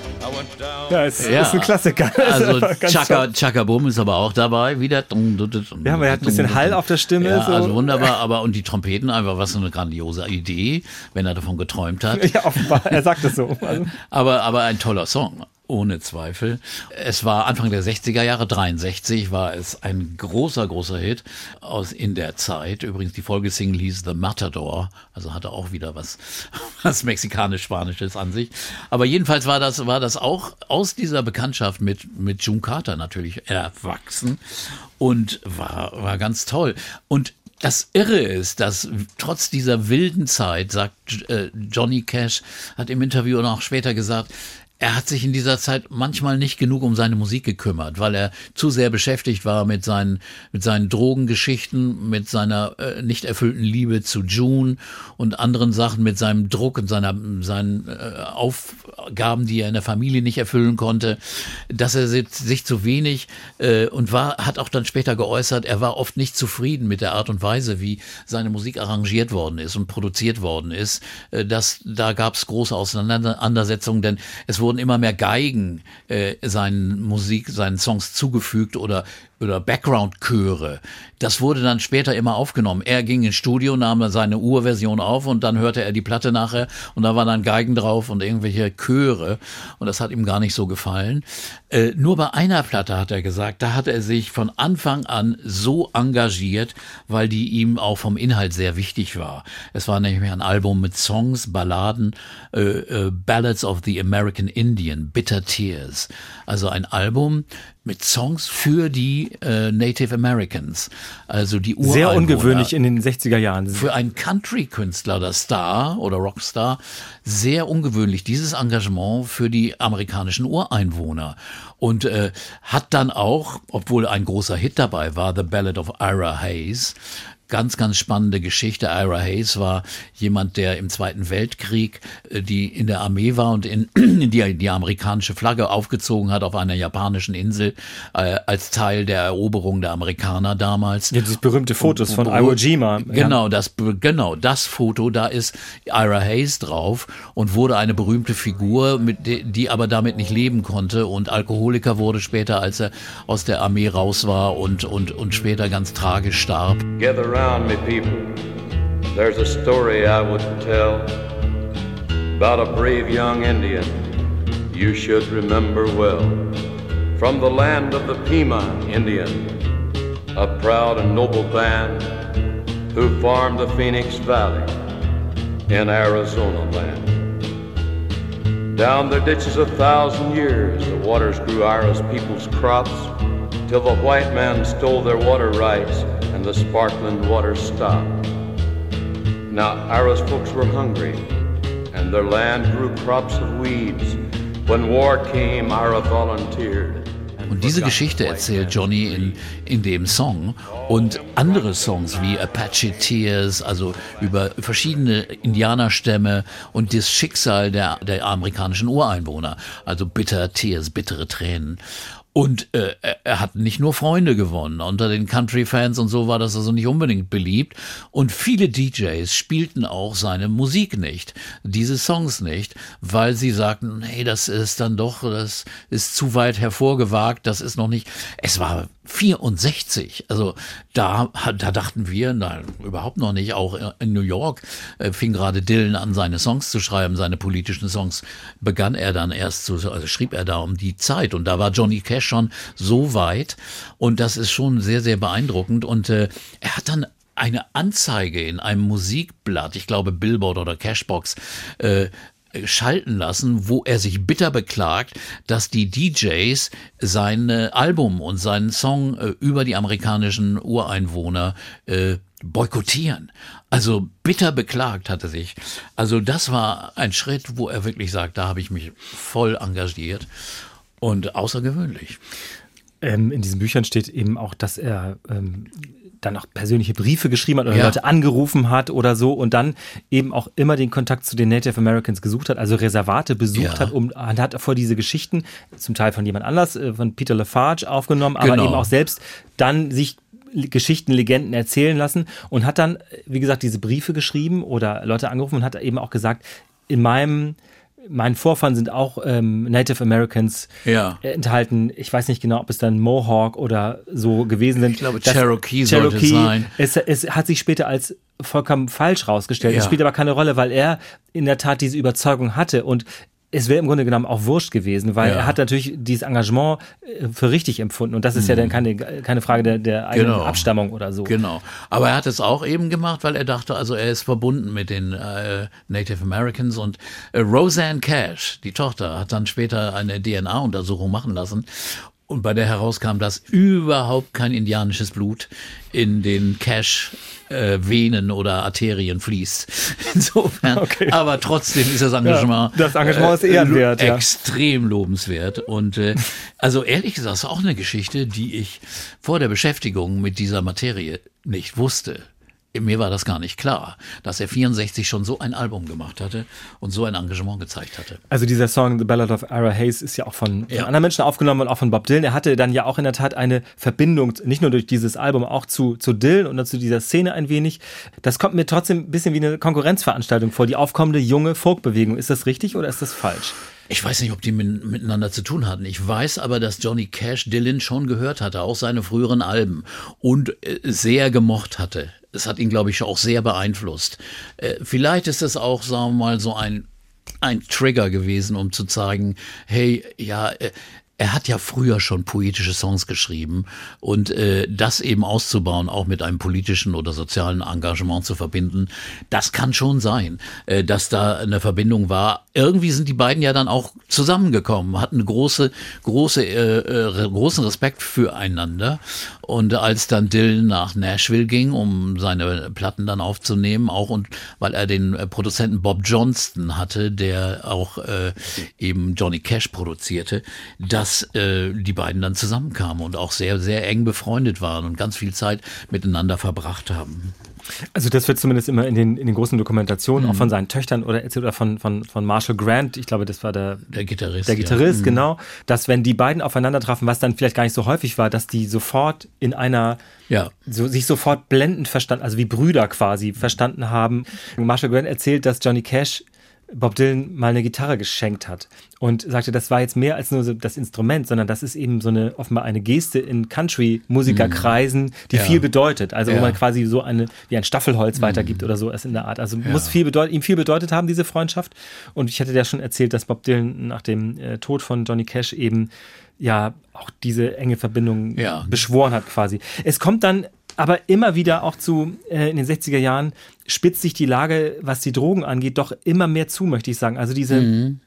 Ja, es Ja. ist ein Klassiker. [laughs] Also Chaka. Chaka Boom ist aber auch dabei wieder. Ja, aber er hat ein bisschen Hall auf der Stimme, Ja, so. also wunderbar. Aber und die Trompeten einfach was so eine grandiose Idee, wenn er davon geträumt hat. [laughs] Ja, offenbar, er sagt es so. Also, [laughs] Aber, aber ein toller Song, ohne Zweifel. Es war Anfang der 60er Jahre, 63 war es ein großer, großer Hit aus in der Zeit. Übrigens, die Folgesingle hieß The Matador, also hatte auch wieder was, [laughs] was mexikanisch-spanisches an sich. Aber jedenfalls war das, war das auch aus dieser Bekanntschaft mit, mit June Carter natürlich erwachsen und war, war ganz toll. Und das Irre ist, dass trotz dieser wilden Zeit, sagt äh, Johnny Cash, hat im Interview und auch später gesagt, er hat sich in dieser Zeit manchmal nicht genug um seine Musik gekümmert, weil er zu sehr beschäftigt war mit seinen, mit seinen Drogengeschichten, mit seiner äh, nicht erfüllten Liebe zu June und anderen Sachen, mit seinem Druck und seiner, seinen äh, Aufgaben, die er in der Familie nicht erfüllen konnte, dass er sich, zu wenig äh, und war, hat auch dann später geäußert, er war oft nicht zufrieden mit der Art und Weise, wie seine Musik arrangiert worden ist und produziert worden ist. Äh, das, da gab es große Auseinandersetzungen, denn es wurden immer mehr Geigen äh, seinen Musik, seinen Songs zugefügt oder oder Background-Chöre. Das wurde dann später immer aufgenommen. Er ging ins Studio, nahm seine Urversion auf und dann hörte er die Platte nachher und da waren dann Geigen drauf und irgendwelche Chöre und das hat ihm gar nicht so gefallen. Äh, nur bei einer Platte hat er gesagt, da hat er sich von Anfang an so engagiert, weil die ihm auch vom Inhalt sehr wichtig war. Es war nämlich ein Album mit Songs, Balladen, äh, äh, Ballads of the American Indian, Bitter Tears. Also ein Album mit Songs für die äh, Native Americans, also die Ureinwohner. sehr ungewöhnlich in den 60er Jahren. Für einen Country-Künstler oder Star oder Rockstar sehr ungewöhnlich, dieses Engagement für die amerikanischen Ureinwohner. Und äh, hat dann auch, obwohl ein großer Hit dabei war, The Ballad of Ira Hayes, ganz, ganz spannende Geschichte. Ira Hayes war jemand, der im Zweiten Weltkrieg äh, die in der Armee war und in, in [clears throat] die, die amerikanische Flagge aufgezogen hat auf einer japanischen Insel äh, als Teil der Eroberung der Amerikaner damals. Ja, dieses berühmte Fotos von Iwo Jima. Genau, das, genau, das Foto, da ist Ira Hayes drauf und wurde eine berühmte Figur, mit, die, die aber damit nicht leben konnte und Alkoholiker wurde später, als er aus der Armee raus war und, und, und später ganz tragisch starb. Gather round me, people. There's a story I would tell about a brave young Indian you should remember well. From the land of the Pima Indian, a proud and noble band who farmed the Phoenix Valley in Arizona land. Down their ditches a thousand years, the waters grew Ira's people's crops, till the white man stole their water rights and the sparkling water stopped. Now Ira's folks were hungry, and their land grew crops of weeds. When war came, Ira volunteered. Und diese Geschichte erzählt Johnny in, in dem Song und andere Songs wie Apache Tears, also über verschiedene Indianerstämme und das Schicksal der, der amerikanischen Ureinwohner, also Bitter Tears, bittere Tränen. Und äh, er- hat nicht nur Freunde gewonnen. Unter den Country-Fans und so war das also nicht unbedingt beliebt. Und viele DJs spielten auch seine Musik nicht, diese Songs nicht, weil sie sagten, hey, das ist dann doch, das ist zu weit hervorgewagt, das ist noch nicht. Es war 64, also da, da dachten wir, nein, überhaupt noch nicht. Auch in New York äh, fing gerade Dylan an, seine Songs zu schreiben, seine politischen Songs begann er dann erst zu, also schrieb er da um die Zeit. Und da war Johnny Cash schon so weit. Und das ist schon sehr, sehr beeindruckend. Und äh, er hat dann eine Anzeige in einem Musikblatt, ich glaube Billboard oder Cashbox, äh, schalten lassen, wo er sich bitter beklagt, dass die DJs sein äh, Album und seinen Song äh, über die amerikanischen Ureinwohner äh, boykottieren. Also bitter beklagt hat er sich. Also das war ein Schritt, wo er wirklich sagt, da habe ich mich voll engagiert und außergewöhnlich. Ähm, in diesen Büchern steht eben auch, dass er ähm, dann auch persönliche Briefe geschrieben hat oder Ja. Leute angerufen hat oder so und dann eben auch immer den Kontakt zu den Native Americans gesucht hat, also Reservate besucht Ja. hat um, und hat vor diese Geschichten, zum Teil von jemand anders, äh, von Peter Lafarge aufgenommen, aber Genau. eben auch selbst dann sich Geschichten, Legenden erzählen lassen und hat dann, wie gesagt, diese Briefe geschrieben oder Leute angerufen und hat eben auch gesagt, in meinem meinen Vorfahren sind auch ähm, Native Americans Ja. äh, enthalten. Ich weiß nicht genau, ob es dann Mohawk oder so gewesen sind. Ich glaube, Das- Cherokee sollte es sein. Es, es hat sich später als vollkommen falsch rausgestellt. Es Ja. spielt aber keine Rolle, weil er in der Tat diese Überzeugung hatte und es wäre im Grunde genommen auch wurscht gewesen, weil Ja. er hat natürlich dieses Engagement äh, für richtig empfunden und das ist ja dann keine, keine Frage der, der eigenen Mhm. Genau. Abstammung oder so. Genau. Aber er hat es auch eben gemacht, weil er dachte, also er ist verbunden mit den äh, Native Americans und äh, Roseanne Cash, die Tochter, hat dann später eine DNA-Untersuchung machen lassen. Und bei der herauskam, dass überhaupt kein indianisches Blut in den Cash-Venen oder Arterien fließt. [laughs] Insofern, aber trotzdem ist das Engagement, das Engagement ist ehrenwert, äh, ja. extrem lobenswert. Und äh, also ehrlich gesagt, ist auch eine Geschichte, die ich vor der Beschäftigung mit dieser Materie nicht wusste. Mir war das gar nicht klar, dass er 64 schon so ein Album gemacht hatte und so ein Engagement gezeigt hatte. Also dieser Song The Ballad of Ira Hayes ist ja auch von, von Ja. anderen Menschen aufgenommen und auch von Bob Dylan. Er hatte dann ja auch in der Tat eine Verbindung, nicht nur durch dieses Album, auch zu, zu Dylan und zu dieser Szene ein wenig. Das kommt mir trotzdem ein bisschen wie eine Konkurrenzveranstaltung vor, die aufkommende junge Folkbewegung. Ist das richtig oder ist das falsch? Ich weiß nicht, ob die min- miteinander zu tun hatten. Ich weiß aber, dass Johnny Cash Dylan schon gehört hatte, auch seine früheren Alben und äh, sehr gemocht hatte. Es hat ihn, glaube ich, auch sehr beeinflusst. Äh, vielleicht ist es auch, sagen wir mal, so ein, ein Trigger gewesen, um zu zeigen, hey, ja, äh, er hat ja früher schon poetische Songs geschrieben und äh, das eben auszubauen, auch mit einem politischen oder sozialen Engagement zu verbinden, das kann schon sein, äh, dass da eine Verbindung war. Irgendwie sind die beiden ja dann auch zusammengekommen, hatten große, große, äh, äh, großen Respekt füreinander. Und als dann Dylan nach Nashville ging, um seine Platten dann aufzunehmen, auch und weil er den äh, Produzenten Bob Johnston hatte, der auch äh, eben Johnny Cash produzierte, dass dass äh, die beiden dann zusammenkamen und auch sehr, sehr eng befreundet waren und ganz viel Zeit miteinander verbracht haben. Also das wird zumindest immer in den, in den großen Dokumentationen Mhm. auch von seinen Töchtern oder erzählt oder von, von, von Marshall Grant, ich glaube, das war der, Der Gitarrist. der Gitarrist, ja. Mhm. genau, dass wenn die beiden aufeinander trafen, was dann vielleicht gar nicht so häufig war, dass die sofort in einer, Ja. so, sich sofort blendend verstanden, also wie Brüder quasi verstanden haben. Marshall Grant erzählt, dass Johnny Cash Bob Dylan mal eine Gitarre geschenkt hat und sagte, das war jetzt mehr als nur so das Instrument, sondern das ist eben so eine offenbar eine Geste in Country-Musikerkreisen, die Ja. viel bedeutet. Also wo Ja. man quasi so eine wie ein Staffelholz weitergibt oder so es in der Art. Also muss viel bedeuten, ihm viel bedeutet haben diese Freundschaft. Und ich hatte ja schon erzählt, dass Bob Dylan nach dem äh, Tod von Johnny Cash eben ja auch diese enge Verbindung Ja. beschworen hat quasi. Es kommt dann aber immer wieder auch zu, äh, in den 60er Jahren spitzt sich die Lage, was die Drogen angeht, doch immer mehr zu, möchte ich sagen. Also diese Mhm.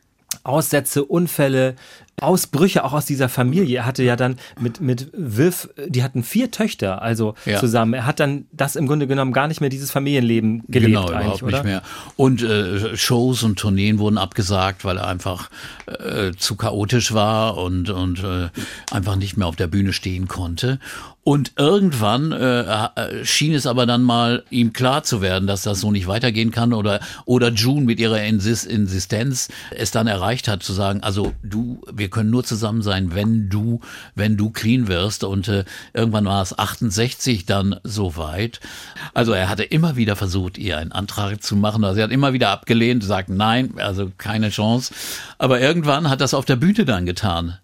Aussätze, Unfälle, Ausbrüche auch aus dieser Familie. Er hatte ja dann mit, mit Viv, die hatten vier Töchter, also Ja. zusammen. Er hat dann das im Grunde genommen gar nicht mehr dieses Familienleben gelebt genau, eigentlich, überhaupt oder? nicht mehr. Und äh, Shows und Tourneen wurden abgesagt, weil er einfach äh, zu chaotisch war und, und äh, einfach nicht mehr auf der Bühne stehen konnte. Und irgendwann äh, äh, schien es aber dann mal ihm klar zu werden, dass das so nicht weitergehen kann oder, oder June mit ihrer Insis Insistenz es dann erreicht hat zu sagen, also du, wir können nur zusammen sein, wenn du, wenn du clean wirst. Und äh, irgendwann war es 68 dann soweit. Also er hatte immer wieder versucht, ihr einen Antrag zu machen. Also sie hat immer wieder abgelehnt, sagt nein, also keine Chance. Aber irgendwann hat das auf der Bühne dann getan.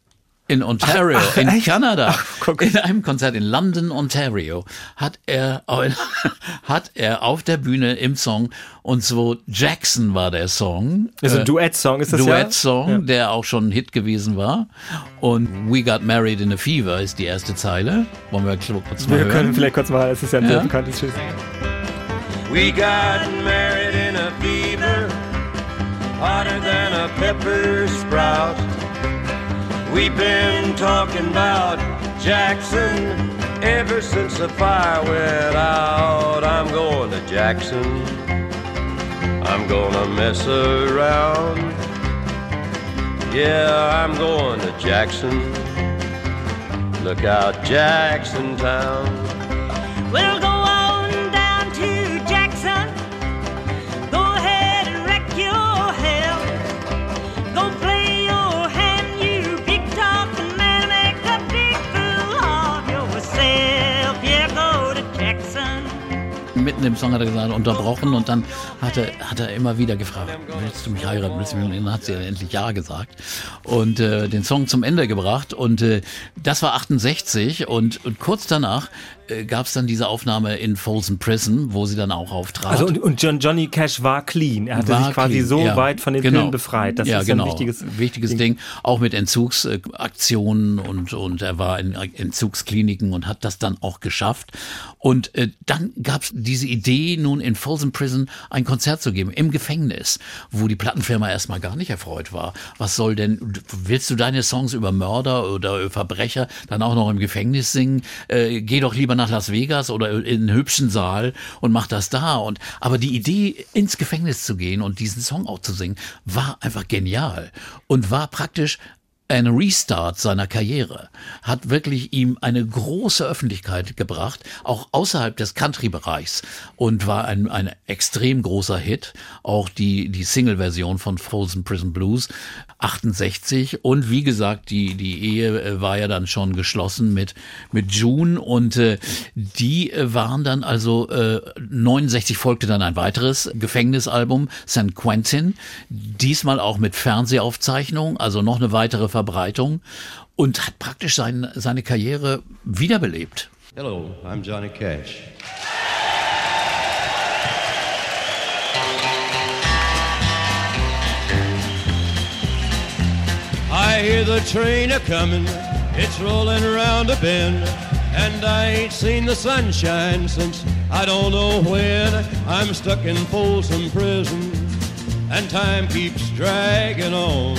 In Ontario, Ach, in echt? Kanada, Ach, guck. in einem Konzert in London, Ontario, hat er, [laughs] hat er auf der Bühne im Song, und so Jackson war der Song. Also äh, ein Duett-Song ist das ja? Duett-Song, Ja. der auch schon ein Hit gewesen war. Und We Got Married in a Fever ist die erste Zeile. Wollen wir kurz mal Wir hören? können vielleicht kurz mal, es ist ja ein Ja. bekanntes Schild. We got married in a fever, hotter than a pepper sprout. We've been talking about Jackson ever since the fire went out. I'm going to Jackson. I'm gonna mess around. Yeah, I'm going to Jackson. Look out, Jackson Town. Well, go Mitten im Song hat er gesagt, unterbrochen und dann hat er, hat er immer wieder gefragt, willst du mich heiraten, willst du mich und dann hat sie endlich Ja gesagt und äh, den Song zum Ende gebracht und äh, das war 68 und, und kurz danach äh, gab es dann diese Aufnahme in Folsom Prison, wo sie dann auch auftrat. Also und, und John, Johnny Cash war clean. Er hatte War sich quasi clean, so ja. weit von den Genau. Pillen befreit. Das ja, ist genau. ein wichtiges, wichtiges Ding. Auch mit Entzugsaktionen und, und er war in Entzugskliniken und hat das dann auch geschafft. Und äh, dann gab es diese Idee, nun in Folsom Prison ein Konzert zu geben, im Gefängnis, wo die Plattenfirma erstmal gar nicht erfreut war. Was soll denn, willst du deine Songs über Mörder oder Verbrecher dann auch noch im Gefängnis singen? Äh, geh doch lieber nach Las Vegas oder in einen hübschen Saal und mach das da. Und aber die Idee, ins Gefängnis zu gehen und diesen Song auch zu singen, war einfach genial und war praktisch ein Restart seiner Karriere, hat wirklich ihm eine große Öffentlichkeit gebracht, auch außerhalb des Country-Bereichs und war ein, ein extrem großer Hit. Auch die, die Single-Version von Frozen Prison Blues 68 und wie gesagt, die, die Ehe äh, war ja dann schon geschlossen mit, mit June und äh, die waren dann also äh, 69 folgte dann ein weiteres Gefängnisalbum, St. Quentin, diesmal auch mit Fernsehaufzeichnung, also noch eine weitere Verbreitung und hat praktisch sein, seine Karriere wiederbelebt. Hello, I'm Johnny Cash. I hear the train a comin', it's rolling around a bend, and I ain't seen the sunshine since I don't know when. I'm stuck in Folsom Prison, and time keeps dragging on.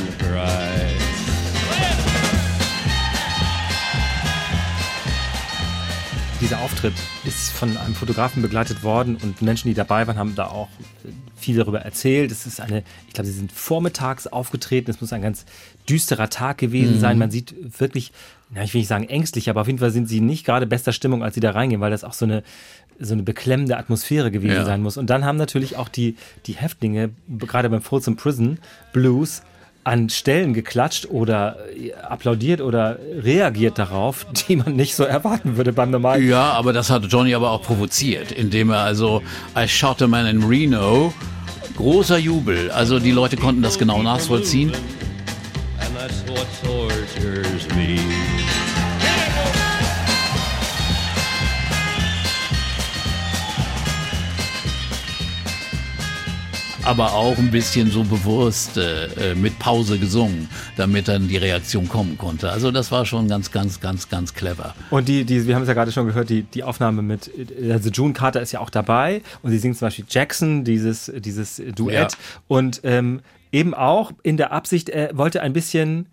Dieser Auftritt ist von einem Fotografen begleitet worden und Menschen, die dabei waren, haben da auch viel darüber erzählt. Es ist eine, ich glaube, sie sind vormittags aufgetreten. Es muss ein ganz düsterer Tag gewesen sein. Man sieht wirklich, na, ich will nicht sagen ängstlich, aber auf jeden Fall sind sie nicht gerade bester Stimmung, als sie da reingehen, weil das auch so eine, so eine beklemmende Atmosphäre gewesen Ja. sein muss. Und dann haben natürlich auch die, die Häftlinge, gerade beim Folsom Prison Blues, an Stellen geklatscht oder äh, applaudiert oder reagiert darauf, die man nicht so erwarten würde beim normalen Ja, aber das hat Johnny aber auch provoziert, indem er also I shot a man in Reno. Großer Jubel. Also die Leute konnten das genau nachvollziehen. And that's what tortures me. Aber auch ein bisschen so bewusst äh, äh, mit Pause gesungen, damit dann die Reaktion kommen konnte. Also das war schon ganz, ganz, ganz, ganz clever. Und die, die, wir haben es ja gerade schon gehört, die, die Aufnahme mit, also June Carter ist ja auch dabei und sie singt zum Beispiel Jackson, dieses, dieses Duett. Ja. Und ähm, eben auch in der Absicht, er wollte ein bisschen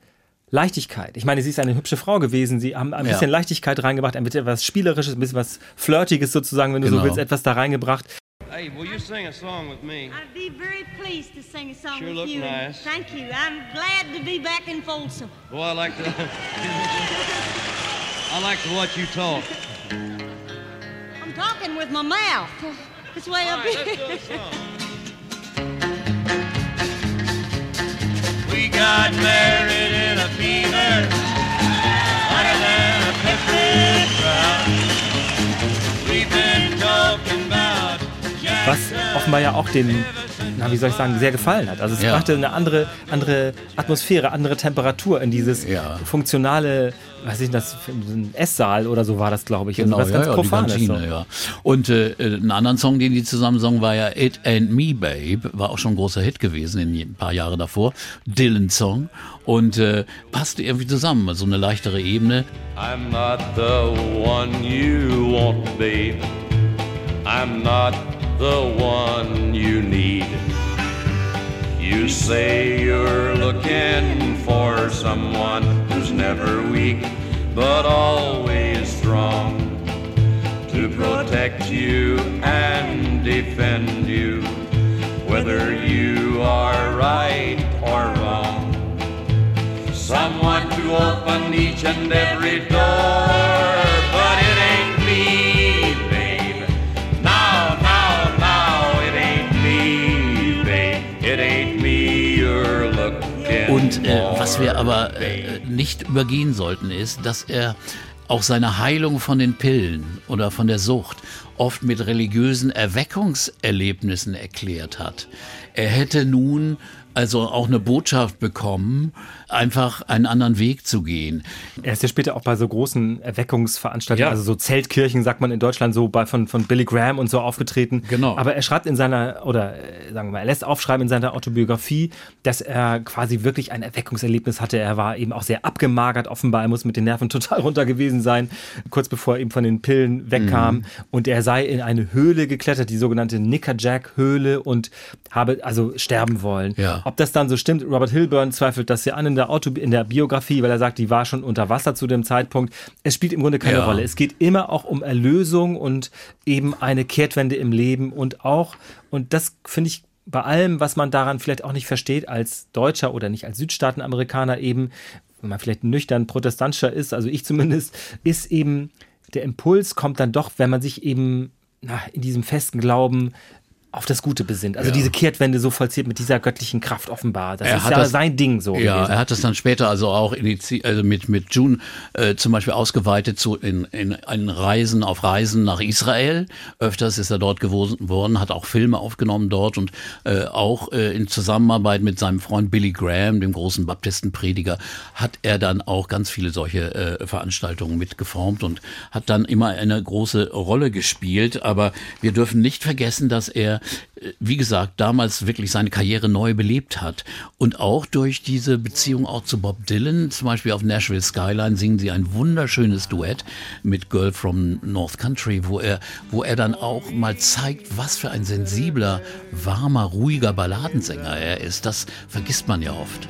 Leichtigkeit. Ich meine, sie ist eine hübsche Frau gewesen. Sie haben ein Ja. bisschen Leichtigkeit reingebracht, ein bisschen was Spielerisches, ein bisschen was Flirtiges sozusagen, wenn du so Genau. willst, etwas da reingebracht. Hey, will you sing a song with me? I'd be very pleased to sing a song Sure with look you. and nice. Thank you. I'm glad to be back in Folsom. Well, I like to. I like to watch you talk. I'm talking with my mouth. It's way up here. [laughs] We got married offenbar ja auch den, na wie soll ich sagen, sehr gefallen hat. Also es Ja. brachte eine andere, andere Atmosphäre, andere Temperatur in dieses Ja. funktionale, was ist denn das, ein Esssaal oder so war das, glaube ich. Genau, also was ganz ja, ja, die Profanes. Kantine, so. ja. Und äh, einen anderen Song, den die zusammen sangen, war ja It Ain't Me Babe, war auch schon ein großer Hit gewesen in ein paar Jahre davor. Dylan Song und äh, passte irgendwie zusammen, so eine leichtere Ebene. I'm not the one you want, babe. I'm not the one you need. You say you're looking for someone who's never weak, but always strong. To protect you and defend you, whether you are right or wrong. Someone to open each and every door, Und äh, was wir aber äh, nicht übergehen sollten, ist, dass er auch seine Heilung von den Pillen oder von der Sucht oft mit religiösen Erweckungserlebnissen erklärt hat. Er hätte nun also auch eine Botschaft bekommen, einfach einen anderen Weg zu gehen. Er ist ja später auch bei so großen Erweckungsveranstaltungen, Ja. also so Zeltkirchen, sagt man in Deutschland, so bei von, von Billy Graham und so aufgetreten. Genau. Aber er schreibt in seiner, oder äh, sagen wir mal, er lässt aufschreiben in seiner Autobiografie, dass er quasi wirklich ein Erweckungserlebnis hatte. Er war eben auch sehr abgemagert, offenbar. Er muss mit den Nerven [laughs] total runter gewesen sein, kurz bevor er eben von den Pillen wegkam. Mhm. Und er sei in eine Höhle geklettert, die sogenannte Nickerjack-Höhle und habe also sterben wollen. Ja. Ob das dann so stimmt, Robert Hilburn zweifelt das ja an in der, Auto, in der Biografie, weil er sagt, die war schon unter Wasser zu dem Zeitpunkt. Es spielt im Grunde keine Ja. Rolle. Es geht immer auch um Erlösung und eben eine Kehrtwende im Leben und auch, und das finde ich bei allem, was man daran vielleicht auch nicht versteht als Deutscher oder nicht als Südstaatenamerikaner eben, wenn man vielleicht nüchtern protestantischer ist, also ich zumindest, ist eben der Impuls kommt dann doch, wenn man sich eben na, in diesem festen Glauben auf das Gute besinnt. Also Ja. diese Kehrtwende so vollzieht mit dieser göttlichen Kraft offenbar. Das Er ist hat ja das- sein Ding so Ja, gewesen. er hat es dann später also auch also mit, mit June äh, zum Beispiel ausgeweitet zu in, in, in Reisen auf Reisen nach Israel. Öfters ist er dort gewohnt worden, hat auch Filme aufgenommen dort und äh, auch äh, in Zusammenarbeit mit seinem Freund Billy Graham, dem großen Baptistenprediger, hat er dann auch ganz viele solche äh, Veranstaltungen mitgeformt und hat dann immer eine große Rolle gespielt. Aber wir dürfen nicht vergessen, dass er wie gesagt, damals wirklich seine Karriere neu belebt hat. Und auch durch diese Beziehung auch zu Bob Dylan, zum Beispiel auf Nashville Skyline singen sie ein wunderschönes Duett mit Girl from North Country, wo er, wo er dann auch mal zeigt, was für ein sensibler, warmer, ruhiger Balladensänger er ist. Das vergisst man ja oft.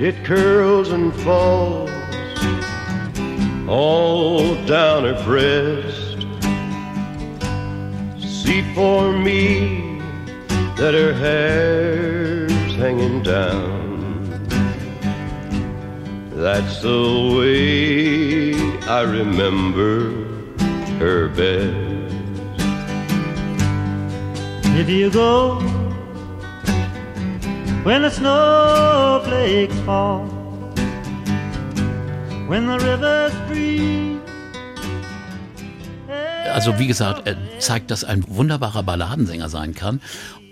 It curls and falls all down her breast. See for me that her hair's hanging down. That's the way I remember her best. If you go when the snowflakes fall, when the rivers freeze. Also wie gesagt, er zeigt, dass ein wunderbarer Balladensänger sein kann.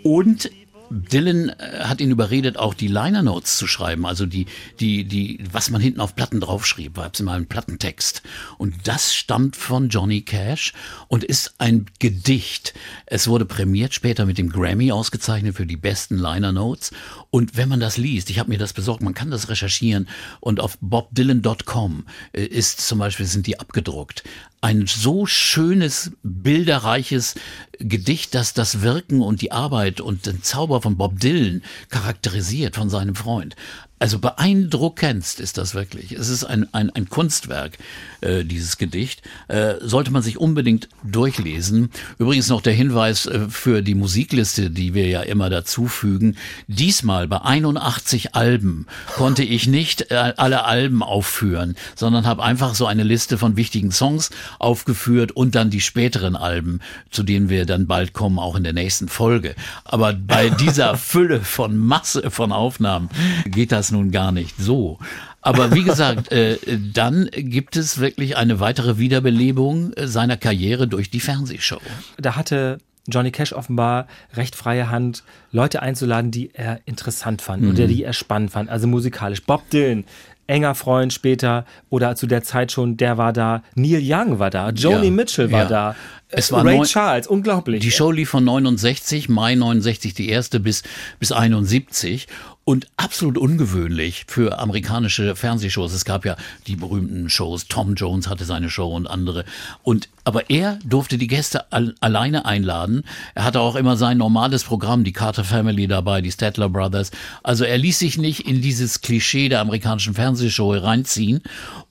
Und Dylan äh, hat ihn überredet, auch die Liner Notes zu schreiben, also die, die, die, was man hinten auf Platten draufschrieb, gab es mal einen Plattentext. Und das stammt von Johnny Cash und ist ein Gedicht. Es wurde prämiert, später mit dem Grammy ausgezeichnet für die besten Liner Notes. Und wenn man das liest, ich habe mir das besorgt, man kann das recherchieren und auf bobdylan.com äh, ist zum Beispiel, sind die abgedruckt. Ein so schönes, bilderreiches Gedicht, das das Wirken und die Arbeit und den Zauber von Bob Dylan charakterisiert von seinem Freund. Also beeindruckendst ist das wirklich. Es ist ein, ein, ein Kunstwerk, äh, dieses Gedicht. Äh, sollte man sich unbedingt durchlesen. Übrigens noch der Hinweis äh, für die Musikliste, die wir ja immer dazufügen. Diesmal bei 81 Alben konnte ich nicht äh, alle Alben aufführen, sondern habe einfach so eine Liste von wichtigen Songs aufgeführt und dann die späteren Alben, zu denen wir dann bald kommen, auch in der nächsten Folge. Aber bei [laughs] dieser Fülle von Masse von Aufnahmen geht das nun gar nicht so. Aber wie gesagt, [laughs] äh, dann gibt es wirklich eine weitere Wiederbelebung äh, seiner Karriere durch die Fernsehshow. Da hatte Johnny Cash offenbar recht freie Hand, Leute einzuladen, die er interessant fand oder die er spannend fand, also musikalisch. Bob Dylan, enger Freund später oder zu der Zeit schon, der war da. Neil Young war da, Joni Ja, Mitchell war ja. da. Es war Ray neun- Charles, unglaublich. Die Show lief von 69, Mai 69 die erste bis, bis 71 und absolut ungewöhnlich für amerikanische Fernsehshows. Es gab ja die berühmten Shows, Tom Jones hatte seine Show und andere. Und, aber er durfte die Gäste al alleine einladen. Er hatte auch immer sein normales Programm, die Carter Family dabei, die Statler Brothers. Also er ließ sich nicht in dieses Klischee der amerikanischen Fernsehshow reinziehen.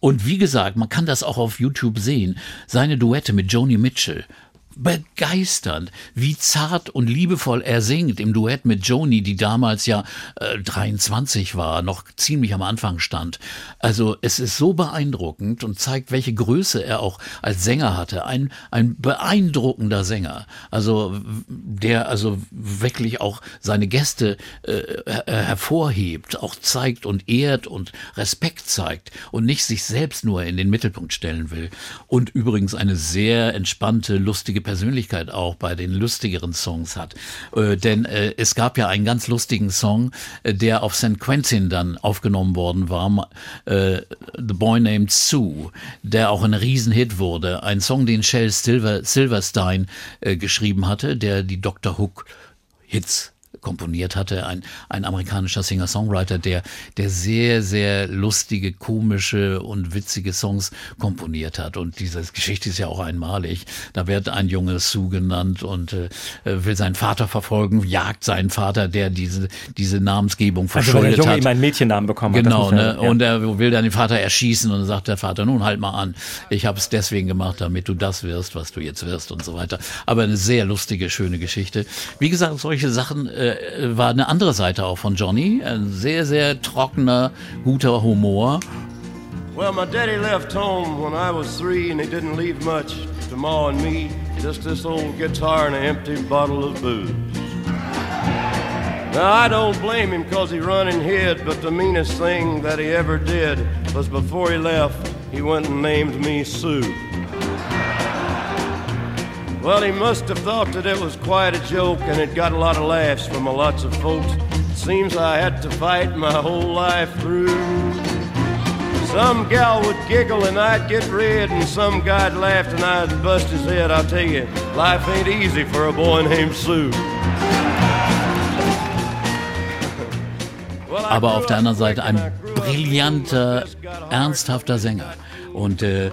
Und wie gesagt, man kann das auch auf YouTube sehen. Seine Duette mit Joni Mitchell begeisternd, wie zart und liebevoll er singt im Duett mit Joni, die damals ja äh, 23 war, noch ziemlich am Anfang stand. Also es ist so beeindruckend und zeigt, welche Größe er auch als Sänger hatte. Ein, ein beeindruckender Sänger. Also der also wirklich auch seine Gäste äh, her- hervorhebt, auch zeigt und ehrt und Respekt zeigt und nicht sich selbst nur in den Mittelpunkt stellen will. Und übrigens eine sehr entspannte, lustige Persönlichkeit auch bei den lustigeren Songs hat. Äh, denn äh, es gab ja einen ganz lustigen Song, äh, der auf St. Quentin dann aufgenommen worden war, äh, The Boy Named Sue, der auch ein Riesenhit wurde. Ein Song, den Shel Silver, Silverstein äh, geschrieben hatte, der die Dr. Hook Hits komponiert hatte, ein, ein amerikanischer Singer-Songwriter, der, der sehr, sehr lustige, komische und witzige Songs komponiert hat. Und diese Geschichte ist ja auch einmalig. Da wird ein Junge Sue genannt und äh, will seinen Vater verfolgen, jagt seinen Vater, der diese, diese Namensgebung also wenn der verschuldet Junge hat. ihm einen Mädchennamen bekommen hat. Genau, muss man- ne? ja. Und er will dann den Vater erschießen und dann sagt der Vater, nun halt mal an, ich habe es deswegen gemacht, damit du das wirst, was du jetzt wirst und so weiter. Aber eine sehr lustige, schöne Geschichte. Wie gesagt, solche Sachen äh, war eine andere Seite auch von Johnny. Ein sehr, sehr trockener, guter Humor. Well, my daddy left home when I was three, and he didn't leave much to Ma and me. Just this old guitar and an empty bottle of booze. Now, I don't blame him because he run and hid, but the meanest thing that he ever did was before he left, he went and named me Sue. Well, he must have thought that it was quite a joke, and it got a lot of laughs from a lots of folks. Seems I had to fight my whole life through. Some gal would giggle and I'd get red, and some guy'd laugh and I'd bust his head. I'll tell you, life ain't easy for a boy named Sue. Aber auf der anderen Seite ein thinking I grew up brillanter, just got a hard ernsthafter Sänger. Und äh,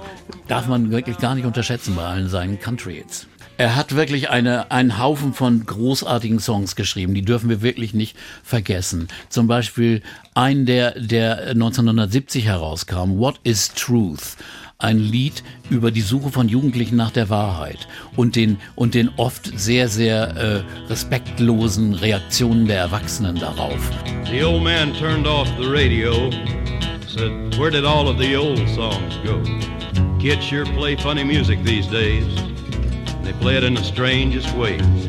darf man wirklich gar nicht unterschätzen bei allen seinen Country-Hits. Er hat wirklich eine, einen Haufen von großartigen Songs geschrieben, die dürfen wir wirklich nicht vergessen. Zum Beispiel einen, der, der 1970 herauskam, What is Truth? Ein Lied über die Suche von Jugendlichen nach der Wahrheit und den, und den oft sehr, sehr äh, respektlosen Reaktionen der Erwachsenen darauf. The old man turned off the radio, said, Where did all of the old songs go? Kids sure play funny music these days. They play it in the strangest ways.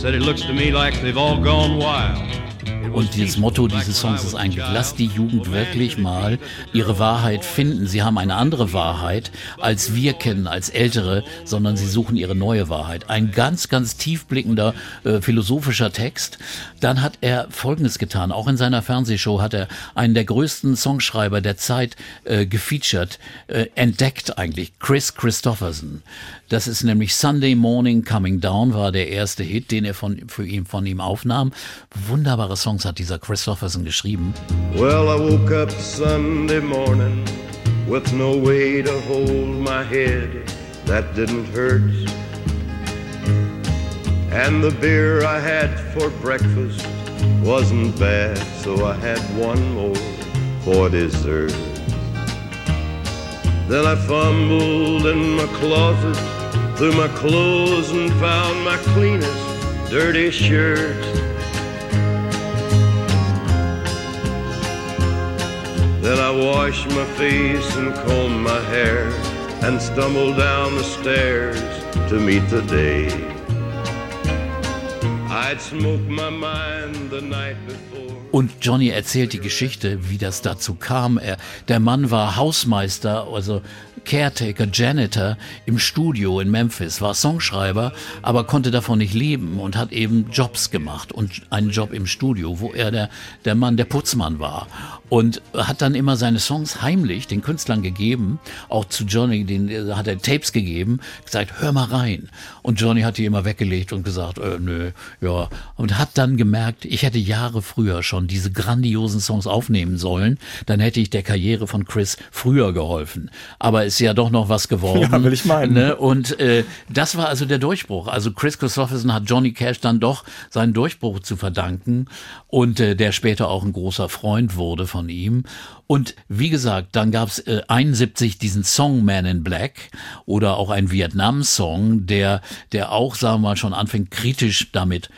Said it looks to me like they've all gone wild. Und dieses Motto dieses Songs ist eigentlich, lass die Jugend wirklich mal ihre Wahrheit finden. Sie haben eine andere Wahrheit, als wir kennen, als Ältere, sondern sie suchen ihre neue Wahrheit. Ein ganz, ganz tiefblickender äh, philosophischer Text. Dann hat er Folgendes getan. Auch in seiner Fernsehshow hat er einen der größten Songschreiber der Zeit äh, gefeatured, äh, entdeckt eigentlich, Chris Christopherson. Das ist nämlich Sunday Morning Coming Down war der erste Hit, den er von, für ihn, von ihm aufnahm. Wunderbare Songs hat dieser Christopherson geschrieben. Well, I woke up Sunday morning with no way to hold my head that didn't hurt. And the beer I had for breakfast wasn't bad, so I had one more for dessert. Then I fumbled in my closet through my clothes and found my cleanest dirty shirt. Then I wash my face and comb my hair and stumble down the stairs to meet the day. I'd smoke my mind the night before. Und Johnny erzählt die Geschichte, wie das dazu kam. Er, der Mann war Hausmeister, also Caretaker, Janitor im Studio in Memphis, war Songschreiber, aber konnte davon nicht leben und hat eben Jobs gemacht und einen Job im Studio, wo er der, der Mann, der Putzmann war. Und hat dann immer seine Songs heimlich den Künstlern gegeben, auch zu Johnny, den äh, hat er Tapes gegeben, gesagt, hör mal rein. Und Johnny hat die immer weggelegt und gesagt, äh, nö, ja. Und hat dann gemerkt, ich hätte Jahre früher schon diese grandiosen Songs aufnehmen sollen, dann hätte ich der Karriere von Chris früher geholfen. Aber ist ja doch noch was geworden. Ja, will ich meinen. Ne? Und äh, das war also der Durchbruch. Also Chris Christopherson hat Johnny Cash dann doch seinen Durchbruch zu verdanken und äh, der später auch ein großer Freund wurde von ihm. Und wie gesagt, dann gab's äh, 71 diesen Song Man in Black oder auch ein Vietnam-Song, der, der auch, sagen wir mal, schon anfängt kritisch damit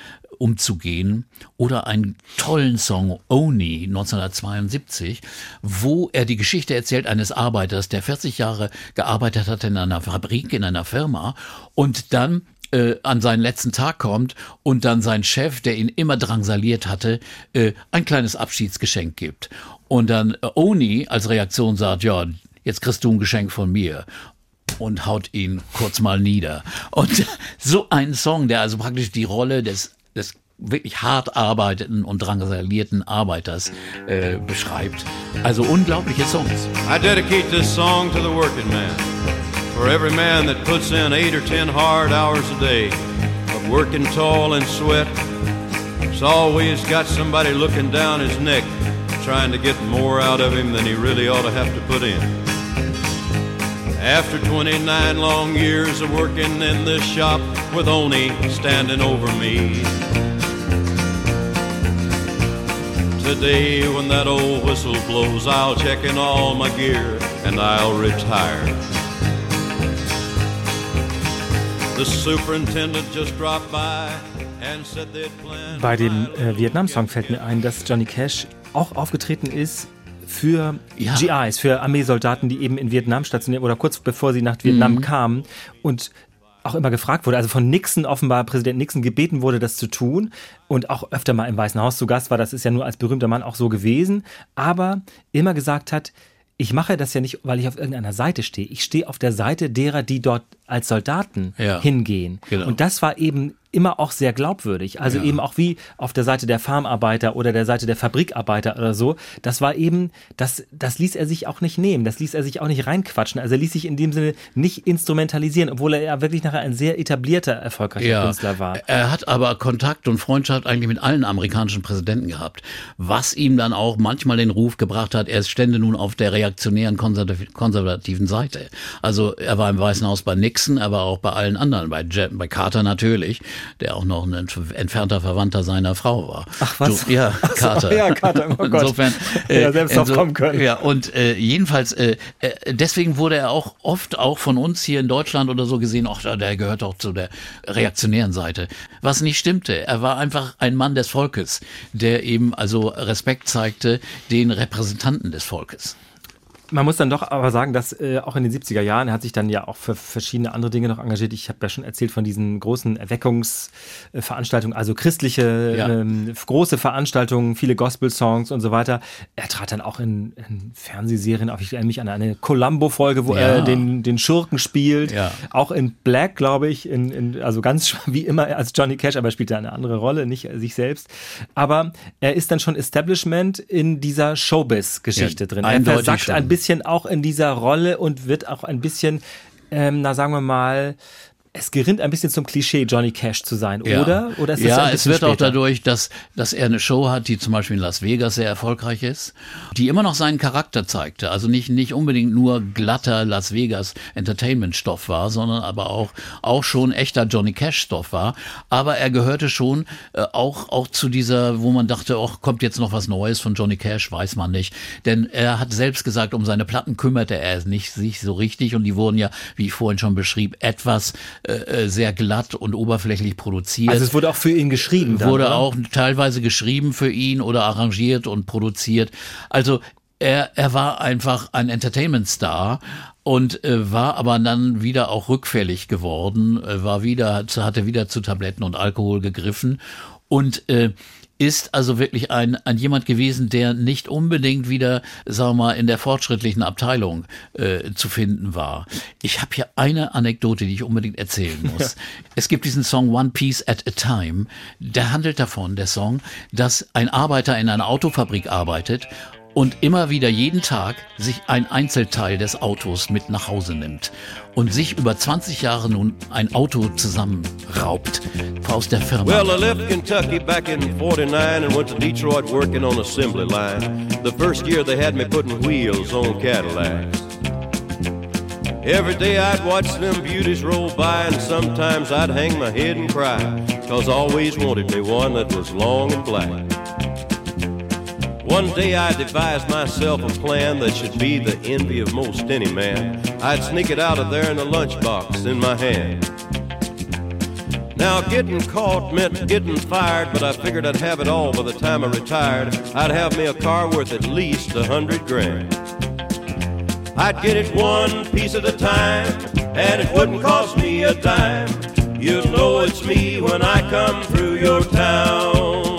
umzugehen oder einen tollen Song Oni 1972, wo er die Geschichte erzählt eines Arbeiters, der 40 Jahre gearbeitet hat in einer Fabrik, in einer Firma und dann äh, an seinen letzten Tag kommt und dann sein Chef, der ihn immer drangsaliert hatte, äh, ein kleines Abschiedsgeschenk gibt. Und dann äh, Oni als Reaktion sagt, ja, jetzt kriegst du ein Geschenk von mir und haut ihn kurz mal nieder. Und [laughs] so ein Song, der also praktisch die Rolle des, des wirklich hart arbeitenden und drangsalierten Arbeiters äh, beschreibt. Also unglaubliche Songs. I dedicate this song to the working man. For every man that puts in eight or ten hard hours a day of working tall and sweat, it's always got somebody looking down his neck, trying to get more out of him than he really ought to have to put in. After 29 long years of working in this shop with Oni standing over me. Today, when that old whistle blows, I'll check in all my gear and I'll retire. The superintendent just dropped by and said they'd planned. Bei dem äh, Vietnam-Song fällt mir ein, dass Johnny Cash auch aufgetreten ist für Ja. GIs, für Armeesoldaten, die eben in Vietnam stationiert oder kurz bevor sie nach Vietnam Mhm. kamen und auch immer gefragt wurde, also von Nixon offenbar, Präsident Nixon gebeten wurde, das zu tun und auch öfter mal im Weißen Haus zu Gast war, das ist ja nur als berühmter Mann auch so gewesen, aber immer gesagt hat, ich mache das ja nicht, weil ich auf irgendeiner Seite stehe. Ich stehe auf der Seite derer, die dort als Soldaten Ja. hingehen. Genau. Und das war eben immer auch sehr glaubwürdig. Also Ja. eben auch wie auf der Seite der Farmarbeiter oder der Seite der Fabrikarbeiter oder so. Das war eben, das, das ließ er sich auch nicht nehmen. Das ließ er sich auch nicht reinquatschen. Also er ließ sich in dem Sinne nicht instrumentalisieren, obwohl er ja wirklich nachher ein sehr etablierter, erfolgreicher Künstler war. Er hat aber Kontakt und Freundschaft eigentlich mit allen amerikanischen Präsidenten gehabt, was ihm dann auch manchmal den Ruf gebracht hat, er stände nun auf der reaktionären konservativ- konservativen Seite. Also er war im Weißen Haus bei Nixon, aber auch bei allen anderen, bei, Je bei Carter natürlich, der auch noch ein entf- entfernter Verwandter seiner Frau war. Ach, was? So, ja, Ach so, Carter. ja, Carter, oh Gott. Insofern, Ja, selbst inso- kommen können. Ja, und äh, jedenfalls, äh, äh, deswegen wurde er auch oft auch von uns hier in Deutschland oder so gesehen, ach, der gehört doch zu der reaktionären Seite. Was nicht stimmte. Er war einfach ein Mann des Volkes, der eben also Respekt zeigte den Repräsentanten des Volkes. Man muss dann doch aber sagen, dass äh, auch in den 70er Jahren, er hat sich dann ja auch für verschiedene andere Dinge noch engagiert. Ich habe ja schon erzählt von diesen großen Erweckungsveranstaltungen, also christliche Ja. ähm, große Veranstaltungen, viele Gospel-Songs und so weiter. Er trat dann auch in, in Fernsehserien auf. Ich erinnere mich an eine Columbo-Folge, wo Ja. er den, den Schurken spielt. Ja. Auch in Black, glaube ich, in, in, also ganz [laughs] wie immer als Johnny Cash, aber er spielt da eine andere Rolle, nicht sich selbst. Aber er ist dann schon Establishment in dieser Showbiz-Geschichte drin. Er versagt schon. ein bisschen auch in dieser Rolle und wird auch ein bisschen, ähm, na sagen wir mal, es gerinnt ein bisschen zum Klischee, Johnny Cash zu sein, Ja. oder? Oder ist ja, es wird auch später? dadurch, dass, dass er eine Show hat, die zum Beispiel in Las Vegas sehr erfolgreich ist, die immer noch seinen Charakter zeigte. Also nicht, nicht unbedingt nur glatter Las Vegas Entertainment-Stoff war, sondern aber auch, auch schon echter Johnny Cash-Stoff war. Aber er gehörte schon äh, auch, auch zu dieser, wo man dachte, ach, kommt jetzt noch was Neues von Johnny Cash, weiß man nicht. Denn er hat selbst gesagt, um seine Platten kümmerte er nicht sich so richtig und die wurden ja, wie ich vorhin schon beschrieb, etwas äh, äh, sehr glatt und oberflächlich produziert Also es wurde auch für ihn geschrieben. Dann, wurde oder? auch teilweise geschrieben für ihn oder arrangiert und produziert. Also er, er war einfach ein Entertainment-Star und äh, war aber dann wieder auch rückfällig geworden, äh, war wieder, hatte wieder zu Tabletten und Alkohol gegriffen und äh, ist also wirklich ein, ein jemand gewesen, der nicht unbedingt wieder, sagen wir mal, in der fortschrittlichen Abteilung äh, zu finden war. Ich habe hier eine Anekdote, die ich unbedingt erzählen [laughs] muss. Es gibt diesen Song One Piece at a Time. Der handelt davon, der Song, dass ein Arbeiter in einer Autofabrik arbeitet und immer wieder jeden Tag sich ein Einzelteil des Autos mit nach Hause nimmt und sich über 20 Jahre nun ein Auto zusammenraubt aus der Firma. Well, I left Kentucky back in 49 and went to Detroit working on assembly line. The first year they had me putting wheels on Cadillacs. Every day I'd watch them beauties roll by and sometimes I'd hang my head and cry. Cause I always wanted me one that was long and black. One day I devised myself a plan that should be the envy of most any man. I'd sneak it out of there in a lunchbox in my hand. Now, getting caught meant getting fired, but I figured I'd have it all by the time I retired. I'd have me a car worth at least a hundred grand. I'd get it one piece at a time, and it wouldn't cost me a dime. You'd know it's me when I come through your town.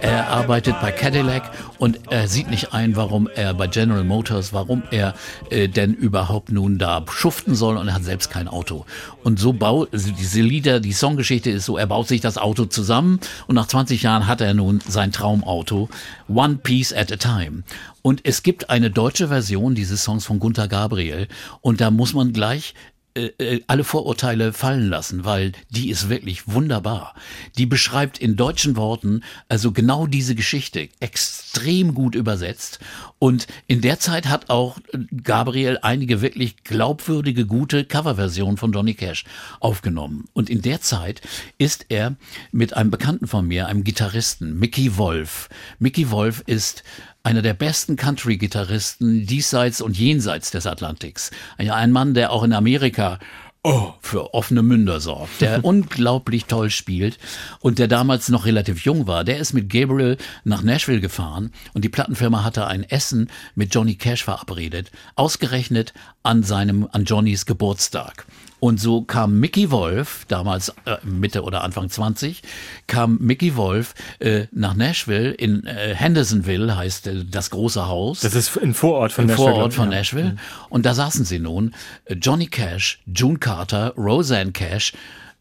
Er arbeitet bei Cadillac und er sieht nicht ein, warum er bei General Motors, warum er äh, denn überhaupt nun da schuften soll und er hat selbst kein Auto. Und so baut, also diese Lieder, die Songgeschichte ist so, er baut sich das Auto zusammen und nach 20 Jahren hat er nun sein Traumauto, One Piece at a Time. Und es gibt eine deutsche Version dieses Songs von Gunther Gabriel und da muss man gleich äh, äh, alle Vorurteile fallen lassen, weil die ist wirklich wunderbar. Die beschreibt in deutschen Worten also genau diese Geschichte extrem gut übersetzt. Und in der Zeit hat auch äh, Gabriel einige wirklich glaubwürdige, gute Coverversionen von Johnny Cash aufgenommen. Und in der Zeit ist er mit einem Bekannten von mir, einem Gitarristen, Mickey Wolf. Mickey Wolf ist einer der besten Country-Gitarristen diesseits und jenseits des Atlantiks. Ein Mann, der auch in Amerika oh, für offene Münder sorgt, der [laughs] unglaublich toll spielt und der damals noch relativ jung war. Der ist mit Gabriel nach Nashville gefahren und die Plattenfirma hatte ein Essen mit Johnny Cash verabredet, ausgerechnet an seinem, an Johnnys Geburtstag. Und so kam Mickey Wolf, damals äh, Mitte oder Anfang 20, kam Mickey Wolf äh, nach Nashville in äh, Hendersonville, heißt äh, das große Haus. Das ist ein Vorort von Im Nashville. Vorort von ja. Nashville. Und da saßen sie nun. äh, Johnny Cash, June Carter, Roseanne Cash,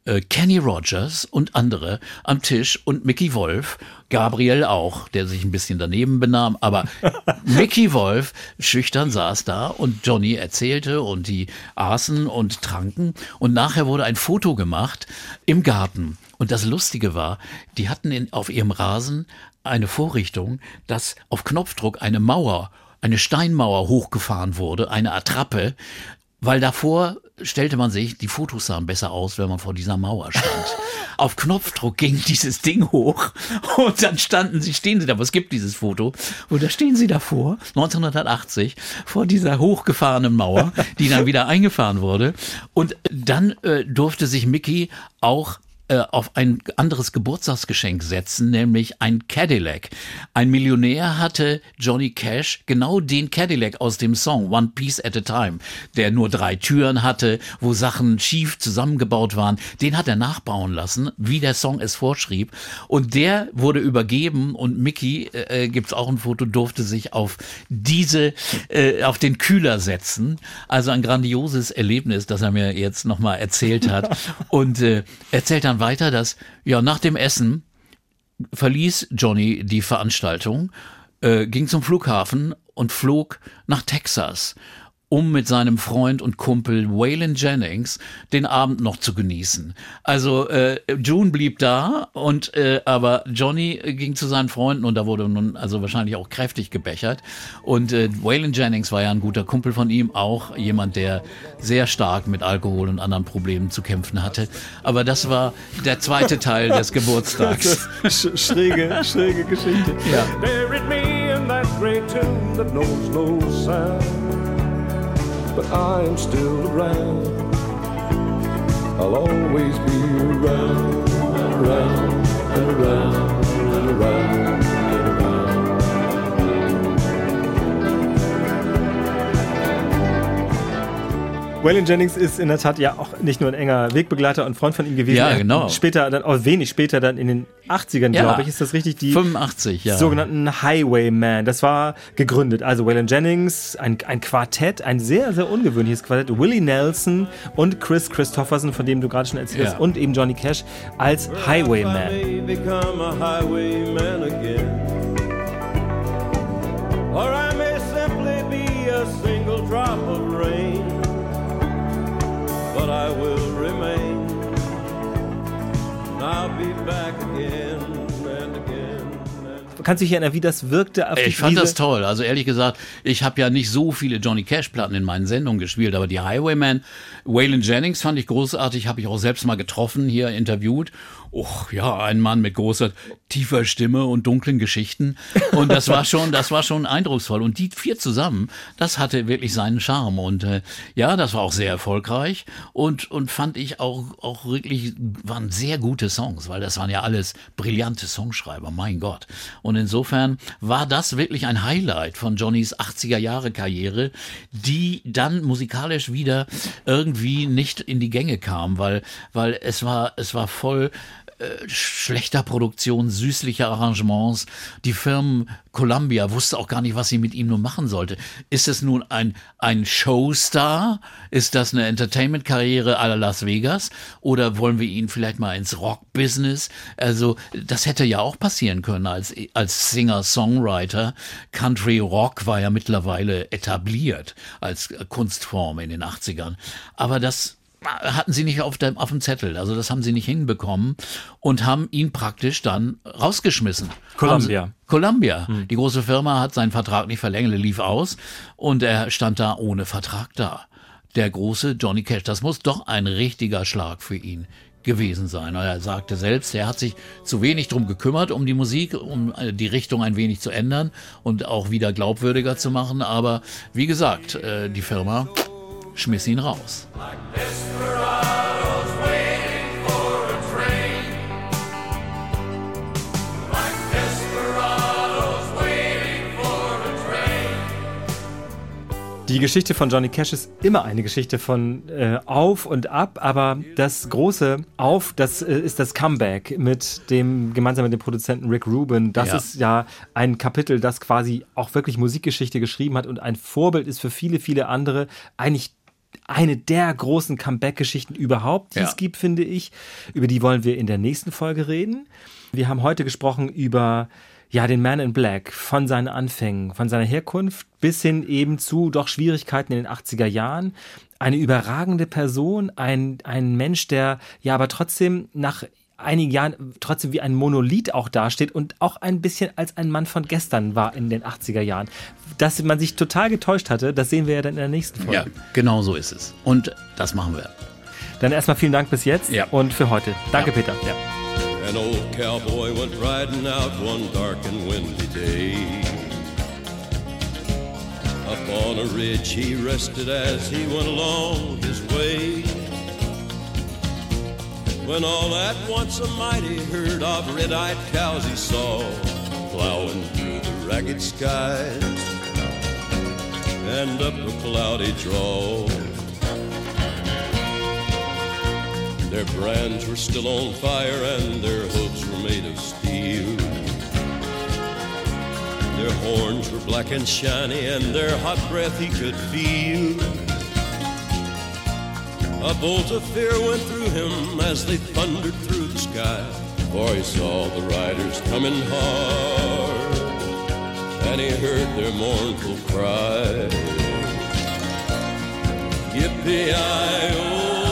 äh, Kenny Rogers und andere am Tisch und Mickey Wolf, Gabriel auch, der sich ein bisschen daneben benahm, aber [laughs] Mickey Wolf schüchtern saß da und Johnny erzählte und die aßen und tranken und nachher wurde ein Foto gemacht im Garten. Und das Lustige war, die hatten in, auf ihrem Rasen eine Vorrichtung, dass auf Knopfdruck eine Mauer, eine Steinmauer hochgefahren wurde, eine Attrappe, weil davor stellte man sich, die Fotos sahen besser aus, wenn man vor dieser Mauer stand. [laughs] Auf Knopfdruck ging dieses Ding hoch und dann standen sie, stehen sie da, aber es gibt dieses Foto, und da stehen sie davor, 1980, vor dieser hochgefahrenen Mauer, die dann [laughs] wieder eingefahren wurde. Und dann äh, durfte sich Mickey auch auf ein anderes Geburtstagsgeschenk setzen, nämlich ein Cadillac. Ein Millionär hatte Johnny Cash genau den Cadillac aus dem Song One Piece at a Time, der nur drei Türen hatte, wo Sachen schief zusammengebaut waren. Den hat er nachbauen lassen, wie der Song es vorschrieb. Und der wurde übergeben und Mickey, äh, gibt's auch ein Foto, durfte sich auf diese, äh, auf den Kühler setzen. Also ein grandioses Erlebnis, das er mir jetzt nochmal erzählt hat. [laughs] Und äh, erzählt dann weiter, dass ja nach dem Essen verließ Johnny die Veranstaltung, äh, ging zum Flughafen und flog nach Texas, um mit seinem Freund und Kumpel Waylon Jennings den Abend noch zu genießen. Also äh, June blieb da und äh, aber Johnny ging zu seinen Freunden und da wurde nun also wahrscheinlich auch kräftig gebechert. Und äh, Waylon Jennings war ja ein guter Kumpel von ihm, auch jemand, der sehr stark mit Alkohol und anderen Problemen zu kämpfen hatte. Aber das war der zweite Teil des [laughs] Geburtstags. Sch schräge, schräge Geschichte. Ja. Buried me in that great tomb that knows no sound. But I am still around. I'll always be around, around, and around, and around, Waylon Jennings ist in der Tat ja auch nicht nur ein enger Wegbegleiter und Freund von ihm gewesen. Ja, genau. Später, dann auch wenig später, dann in den 80ern, Ja. glaube ich, ist das richtig, die 85, ja. sogenannten Highwaymen. Das war gegründet. Also Waylon Jennings, ein, ein Quartett, ein sehr, sehr ungewöhnliches Quartett. Willie Nelson und Chris Christopherson, von dem du gerade schon erzählt hast, Ja. und eben Johnny Cash als Highwayman. again. Or I may simply be a single drop of I will remain. And I'll be back again and again. And Kannst du dich erinnern, wie das wirkte auf die Ich fand das toll. Also ehrlich gesagt, ich habe ja nicht so viele Johnny Cash Platten in meinen Sendungen gespielt, aber die Highwayman, Waylon Jennings fand ich großartig, habe ich auch selbst mal getroffen, hier interviewt. Och, ja, ein Mann mit großer, tiefer Stimme und dunklen Geschichten. Und das war schon, das war schon eindrucksvoll. Und die vier zusammen, das hatte wirklich seinen Charme. Und äh, ja, das war auch sehr erfolgreich und, und fand ich auch, auch wirklich, waren sehr gute Songs, weil das waren ja alles brillante Songschreiber, mein Gott. Und insofern war das wirklich ein Highlight von Johnnys 80er Jahre Karriere, die dann musikalisch wieder irgendwie nicht in die Gänge kam, weil, weil es war, es war voll, äh, schlechter Produktion, süßliche Arrangements. Die Firmen Columbia wusste auch gar nicht, was sie mit ihm nun machen sollte. Ist es nun ein, ein Showstar? Ist das eine Entertainment-Karriere à la Las Vegas? Oder wollen wir ihn vielleicht mal ins Rock-Business? Also, das hätte ja auch passieren können als, als Singer-Songwriter. Country Rock war ja mittlerweile etabliert als Kunstform in den 80ern. Aber das hatten sie nicht auf dem, auf dem Zettel. Also das haben sie nicht hinbekommen und haben ihn praktisch dann rausgeschmissen. Columbia. Sie, Columbia. Die große Firma hat seinen Vertrag nicht verlängert, er lief aus und er stand da ohne Vertrag da. Der große Johnny Cash. Das muss doch ein richtiger Schlag für ihn gewesen sein. Er sagte selbst, er hat sich zu wenig drum gekümmert, um die Musik, um äh, die Richtung ein wenig zu ändern und auch wieder glaubwürdiger zu machen. Aber wie gesagt, äh, die Firma schmiss ihn raus. Die Geschichte von Johnny Cash ist immer eine Geschichte von äh, Auf und Ab, aber das große Auf, das äh, ist das Comeback mit dem, gemeinsam mit dem Produzenten Rick Rubin. Das Ja. ist ja ein Kapitel, das quasi auch wirklich Musikgeschichte geschrieben hat und ein Vorbild ist für viele, viele andere. Eigentlich eine der großen Comeback-Geschichten überhaupt, die Ja. es gibt, finde ich. Über die wollen wir in der nächsten Folge reden. Wir haben heute gesprochen über ja, den Man in Black, von seinen Anfängen, von seiner Herkunft bis hin eben zu doch Schwierigkeiten in den 80er Jahren. Eine überragende Person, ein, ein Mensch, der ja aber trotzdem nach einigen Jahren trotzdem wie ein Monolith auch dasteht und auch ein bisschen als ein Mann von gestern war in den 80er Jahren. Dass man sich total getäuscht hatte, das sehen wir ja dann in der nächsten Folge. Ja, genau so ist es. Und das machen wir. Dann erstmal vielen Dank bis jetzt Ja. und für heute. Danke, Ja. Peter. Ja. An old cowboy went riding out one dark and windy day. Up on a ridge he rested as he went along his way. When all at once a mighty herd of red-eyed cows he saw plowing through the ragged skies and up a cloudy draw. Their brands were still on fire and their hooves were made of steel. Their horns were black and shiny and their hot breath he could feel. A bolt of fear went through him as they thundered through the sky, for he saw the riders coming hard, and he heard their mournful cry. Yippee-i-oh,